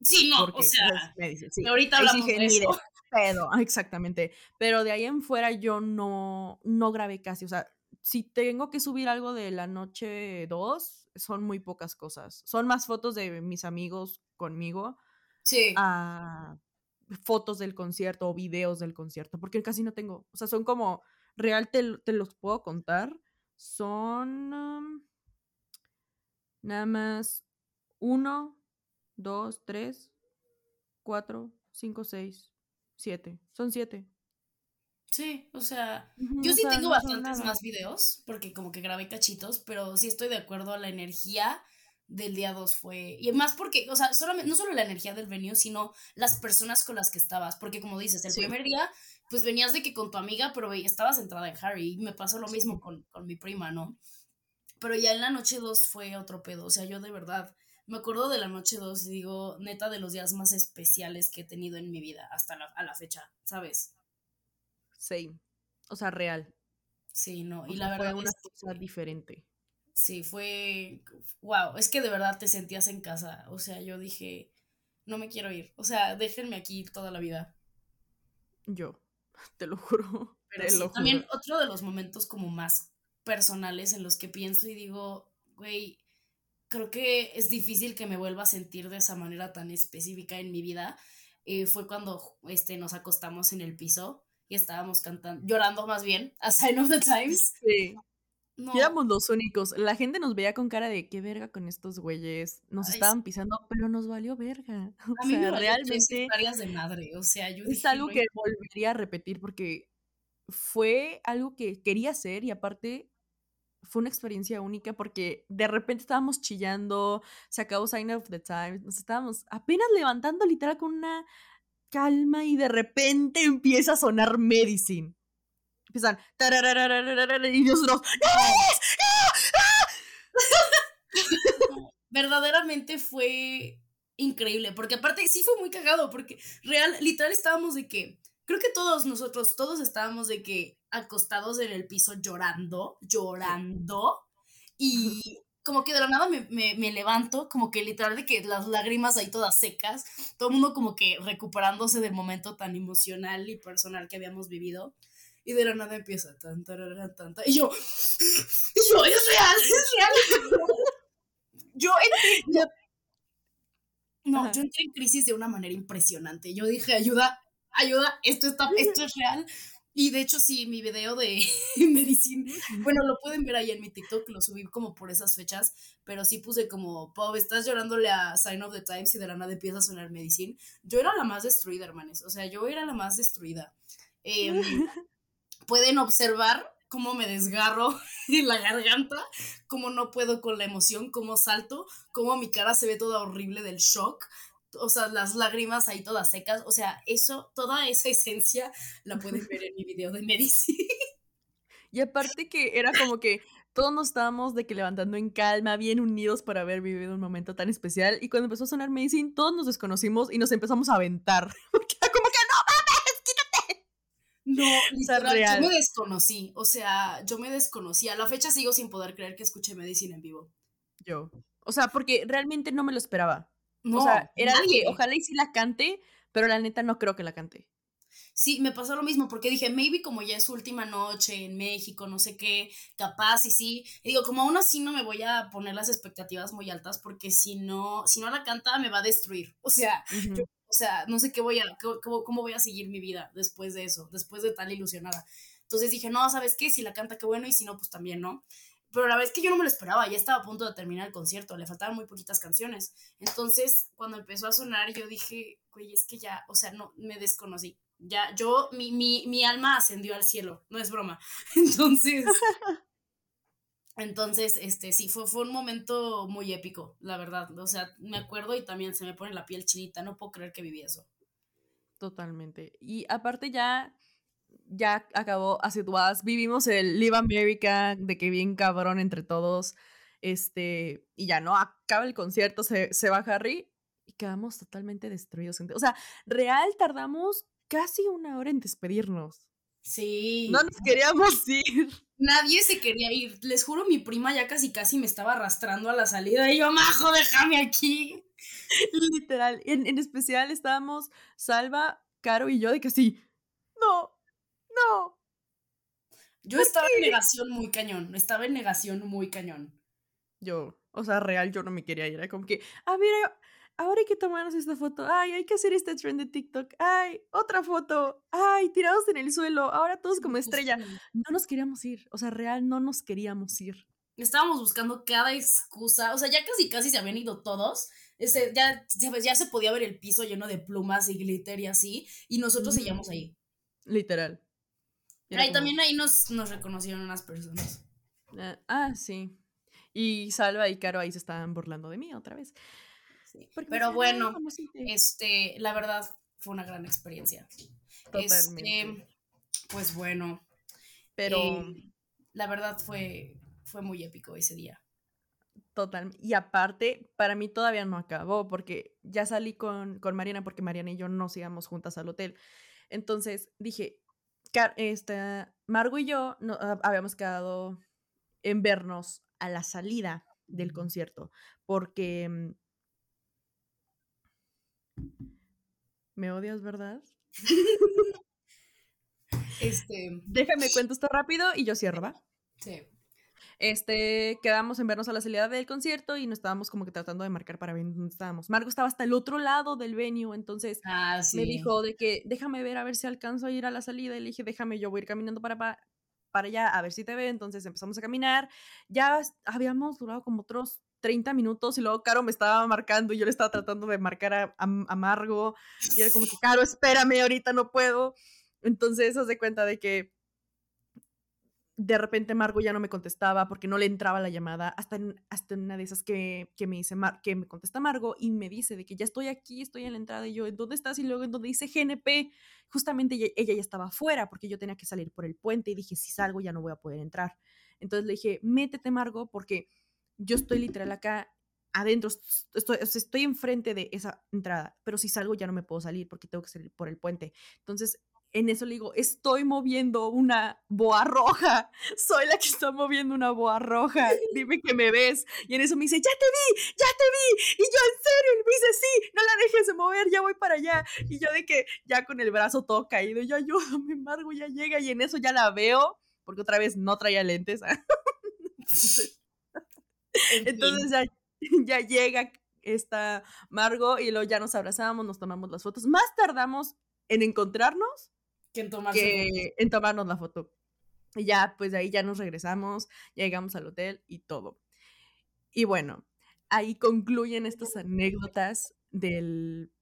Sí, no, o sea, Medicine, sí. ahorita hablamos de eso. Pedo, (laughs) exactamente. Pero de ahí en fuera yo no, no grabé casi. O sea, si tengo que subir algo de la noche 2, son muy pocas cosas. Son más fotos de mis amigos conmigo. Sí. A, fotos del concierto o videos del concierto, porque casi no tengo, o sea, son como, real te, los puedo contar, son nada más uno, dos, tres, cuatro, cinco, seis, siete, son siete. Sí, o sea, yo sí tengo bastantes más videos, porque como que grabé cachitos, pero sí estoy de acuerdo a la energía del día 2 fue. Y más porque, o sea, solamente, no solo la energía del venue, sino las personas con las que estabas. Porque, como dices, el primer día, pues venías de que con tu amiga, pero estabas centrada en Harry. Y me pasó lo mismo con, con mi prima, ¿no? Pero ya en la noche 2 fue otro pedo. O sea, yo de verdad me acuerdo de la noche 2 y digo, neta, de los días más especiales que he tenido en mi vida hasta la, a la fecha, ¿sabes? Sí. O sea, real. Sí, no. y la verdad. Fue una cosa diferente. Sí, fue, wow, es que de verdad te sentías en casa. O sea, yo dije, no me quiero ir. O sea, déjenme aquí toda la vida. Yo, (laughs) te lo juro. (laughs) Pero también otro de los momentos como más personales en los que pienso y digo, güey, creo que es difícil que me vuelva a sentir de esa manera tan específica en mi vida. Eh, fue cuando este, nos acostamos en el piso y estábamos cantando, llorando más bien, (laughs) a Sign of the Times. Sí. No. éramos los únicos. La gente nos veía con cara de qué verga con estos güeyes. Nos estaban pisando, pero nos valió verga. (laughs) A mí me realmente. de madre. O sea, yo es algo que volvería a repetir porque fue algo que quería hacer y aparte fue una experiencia única porque de repente estábamos chillando, se acabó Sign of the Times, nos estábamos apenas levantando literal con una calma y de repente empieza a sonar Medicine empiezan y nosotros verdaderamente fue increíble porque aparte sí fue muy cagado porque real literal estábamos de que creo que todos nosotros todos estábamos de que acostados en el piso llorando llorando y como que de la nada me, me, levanto, como que literal de que las lágrimas ahí todas secas, todo el mundo como que recuperándose del momento tan emocional y personal que habíamos vivido. Y de la nada empieza tan, tan, tan, tan, y yo, (laughs) y yo, es real, es real. yo entré, no, yo entré en crisis de una manera impresionante. Yo dije, ayuda, ayuda, esto, está, esto es real. Y de hecho, sí, mi video de (laughs) medicina, bueno, lo pueden ver ahí en mi TikTok, lo subí como por esas fechas, pero sí puse como, Pau, estás llorándole a Sign of the Times y de la nada empieza a sonar medicina. Yo era la más destruida, hermanos, o sea, yo era la más destruida. Em, (laughs) pueden observar cómo me desgarro (laughs) en la garganta, cómo no puedo con la emoción, cómo salto, cómo mi cara se ve toda horrible del shock o sea, las lágrimas ahí todas secas, o sea, eso, toda esa esencia la pueden ver en mi video de Medicine. (laughs) Y aparte que era como que todos nos estábamos de que levantando en calma, bien unidos para haber vivido un momento tan especial. Y cuando empezó a sonar Medicine, todos nos desconocimos y nos empezamos a aventar. (laughs) Era como que no mames, quítate. No, literal, yo me desconocí. O sea, yo me desconocí. A la fecha sigo sin poder creer que escuché Medicine en vivo. Yo. O sea, porque realmente no me lo esperaba. No, o sea, era de que ojalá y sí la cante, pero la neta no creo que la cante. Sí, me pasó lo mismo, porque dije, maybe como ya es su última noche en México, no sé qué, capaz y sí. Y digo, como aún así no me voy a poner las expectativas muy altas, porque si no, si no la canta, me va a destruir. O sea, o sea, no sé qué voy a, cómo, cómo voy a seguir mi vida después de eso, después de tal ilusionada. Entonces dije, no, ¿sabes qué? Si la canta, qué bueno, y si no, pues también, ¿no? pero la verdad es que yo no me lo esperaba, ya estaba a punto de terminar el concierto, le faltaban muy poquitas canciones. Entonces, cuando empezó a sonar, yo dije, güey, es que ya, o sea, no, me desconocí. Ya, yo, mi, mi, mi alma ascendió al cielo, no es broma. (laughs) Entonces, entonces, este, sí, fue, fue un momento muy épico, la verdad. O sea, me acuerdo y también se me pone la piel chinita, no puedo creer que viví eso. Totalmente. Y aparte ya ya acabó hace dudas. Vivimos el Live America, de que bien cabrón entre todos. Este, y ya no, acaba el concierto, se, se va Harry y quedamos totalmente destruidos. O sea, real tardamos casi una hora en despedirnos. Sí. No nos queríamos ir. Nadie se quería ir. Les juro, mi prima ya casi casi me estaba arrastrando a la salida y yo, majo, déjame aquí. Literal. En, en especial estábamos Salva, Caro y yo de que sí. No, no. Yo estaba en negación muy cañón, estaba en negación muy cañón. Yo, o sea, real, yo no me quería ir. Era como que, a ver, ahora hay que tomarnos esta foto. Ay, hay que hacer este trend de TikTok. Ay, otra foto. Ay, tirados en el suelo. Ahora todos como estrella. No nos queríamos ir. O sea, real, no nos queríamos ir. Estábamos buscando cada excusa. O sea, ya casi casi se habían ido todos. Ese, ya, ya se podía ver el piso lleno de plumas y glitter y así. Y nosotros seguíamos ahí. Literal. Ahí también ahí nos, nos reconocieron unas personas. Ah, ah, sí. Y Salva y Caro ahí se estaban burlando de mí otra vez. Pero bueno, este, la verdad fue una gran experiencia. Totalmente. Este, pues bueno. Pero eh, la verdad fue, fue muy épico ese día. Total. Y aparte, para mí todavía no acabó, porque ya salí con, con Mariana, porque Mariana y yo nos íbamos juntas al hotel. Entonces dije, este, Margo y yo no, habíamos quedado en vernos a la salida del concierto, porque mm me odias, ¿verdad? (laughs) este, déjame cuento esto rápido y yo cierro, ¿va? Sí. Este, quedamos en vernos a la salida del concierto y nos estábamos como que tratando de marcar para ver dónde estábamos. Margo estaba hasta el otro lado del venue, entonces ah, me dijo de que déjame ver a ver si alcanzo a ir a la salida. Y le dije, déjame, yo voy a ir caminando para, para, allá a ver si te ve. Entonces empezamos a caminar. Ya habíamos durado como otros 30 minutos y luego Caro me estaba marcando y yo le estaba tratando de marcar a, a, Margo. Y era como que, Caro, espérame, ahorita no puedo. Entonces, haz de cuenta de que de repente Margo ya no me contestaba porque no le entraba la llamada, hasta en, hasta una de esas que, me dice que me contesta Margo y me dice de que ya estoy aquí, estoy en la entrada y yo, ¿en dónde estás? Y luego en donde dice GNP, justamente ella, ya estaba afuera porque yo tenía que salir por el puente y dije, si salgo ya no voy a poder entrar. Entonces le dije, métete Margo porque yo estoy literal acá adentro, estoy, estoy enfrente de esa entrada, pero si salgo ya no me puedo salir porque tengo que salir por el puente. Entonces en eso le digo, estoy moviendo una boa roja, (laughs) soy la que está moviendo una boa roja, (laughs) dime que me ves. Y en eso me dice, ya te vi, ya te vi. Y yo, en serio, y me dice, sí, no la dejes de mover, ya voy para allá. Y yo de que ya con el brazo todo caído, yo ayúdame, Margo, ya llega. Y en eso ya la veo, porque otra vez no traía lentes. (laughs) Entonces ya, (laughs) ya llega esta Margo y luego ya nos abrazamos, nos tomamos las fotos. Más tardamos en encontrarnos que en, tomarnos la foto. Y ya, pues de ahí ya nos regresamos, llegamos al hotel y todo. Y bueno, ahí concluyen estas anécdotas del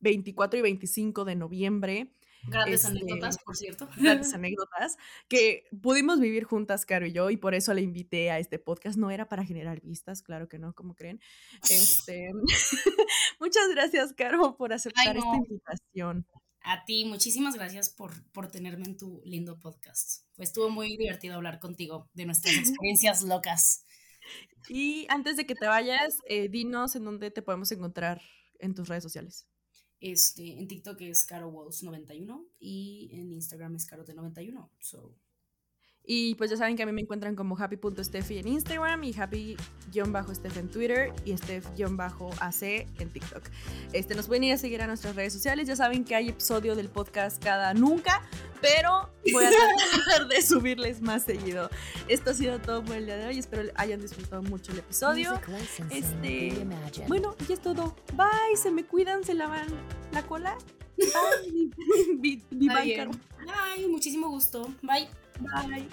24 y 25 de noviembre. Grandes este, anécdotas, por cierto. Grandes (laughs) anécdotas que pudimos vivir juntas, Caro y yo, y por eso le invité a este podcast. No era para generar vistas, claro que no, como creen. (laughs) Este, (laughs) muchas gracias, Caro, por aceptar esta invitación. A ti, muchísimas gracias por, por tenerme en tu lindo podcast. Pues estuvo muy divertido hablar contigo de nuestras experiencias locas. Y antes de que te vayas, eh, dinos en dónde te podemos encontrar en tus redes sociales. Este, en TikTok es CaroWalls91 y en Instagram es CaroT91. So, y pues ya saben que a mí me encuentran como happy.steffi en Instagram y happy-steph en Twitter y steph-ac en TikTok. Este, nos pueden ir a seguir a nuestras redes sociales. Ya saben que hay episodio del podcast cada nunca, pero voy a tratar de subirles más seguido. Esto ha sido todo por el día de hoy. Espero hayan disfrutado mucho el episodio. Este, bueno, y es todo. Bye, se me cuidan, se lavan la cola. Bye. (laughs) (laughs) Bye, Bye, muchísimo gusto. Bye. Bye.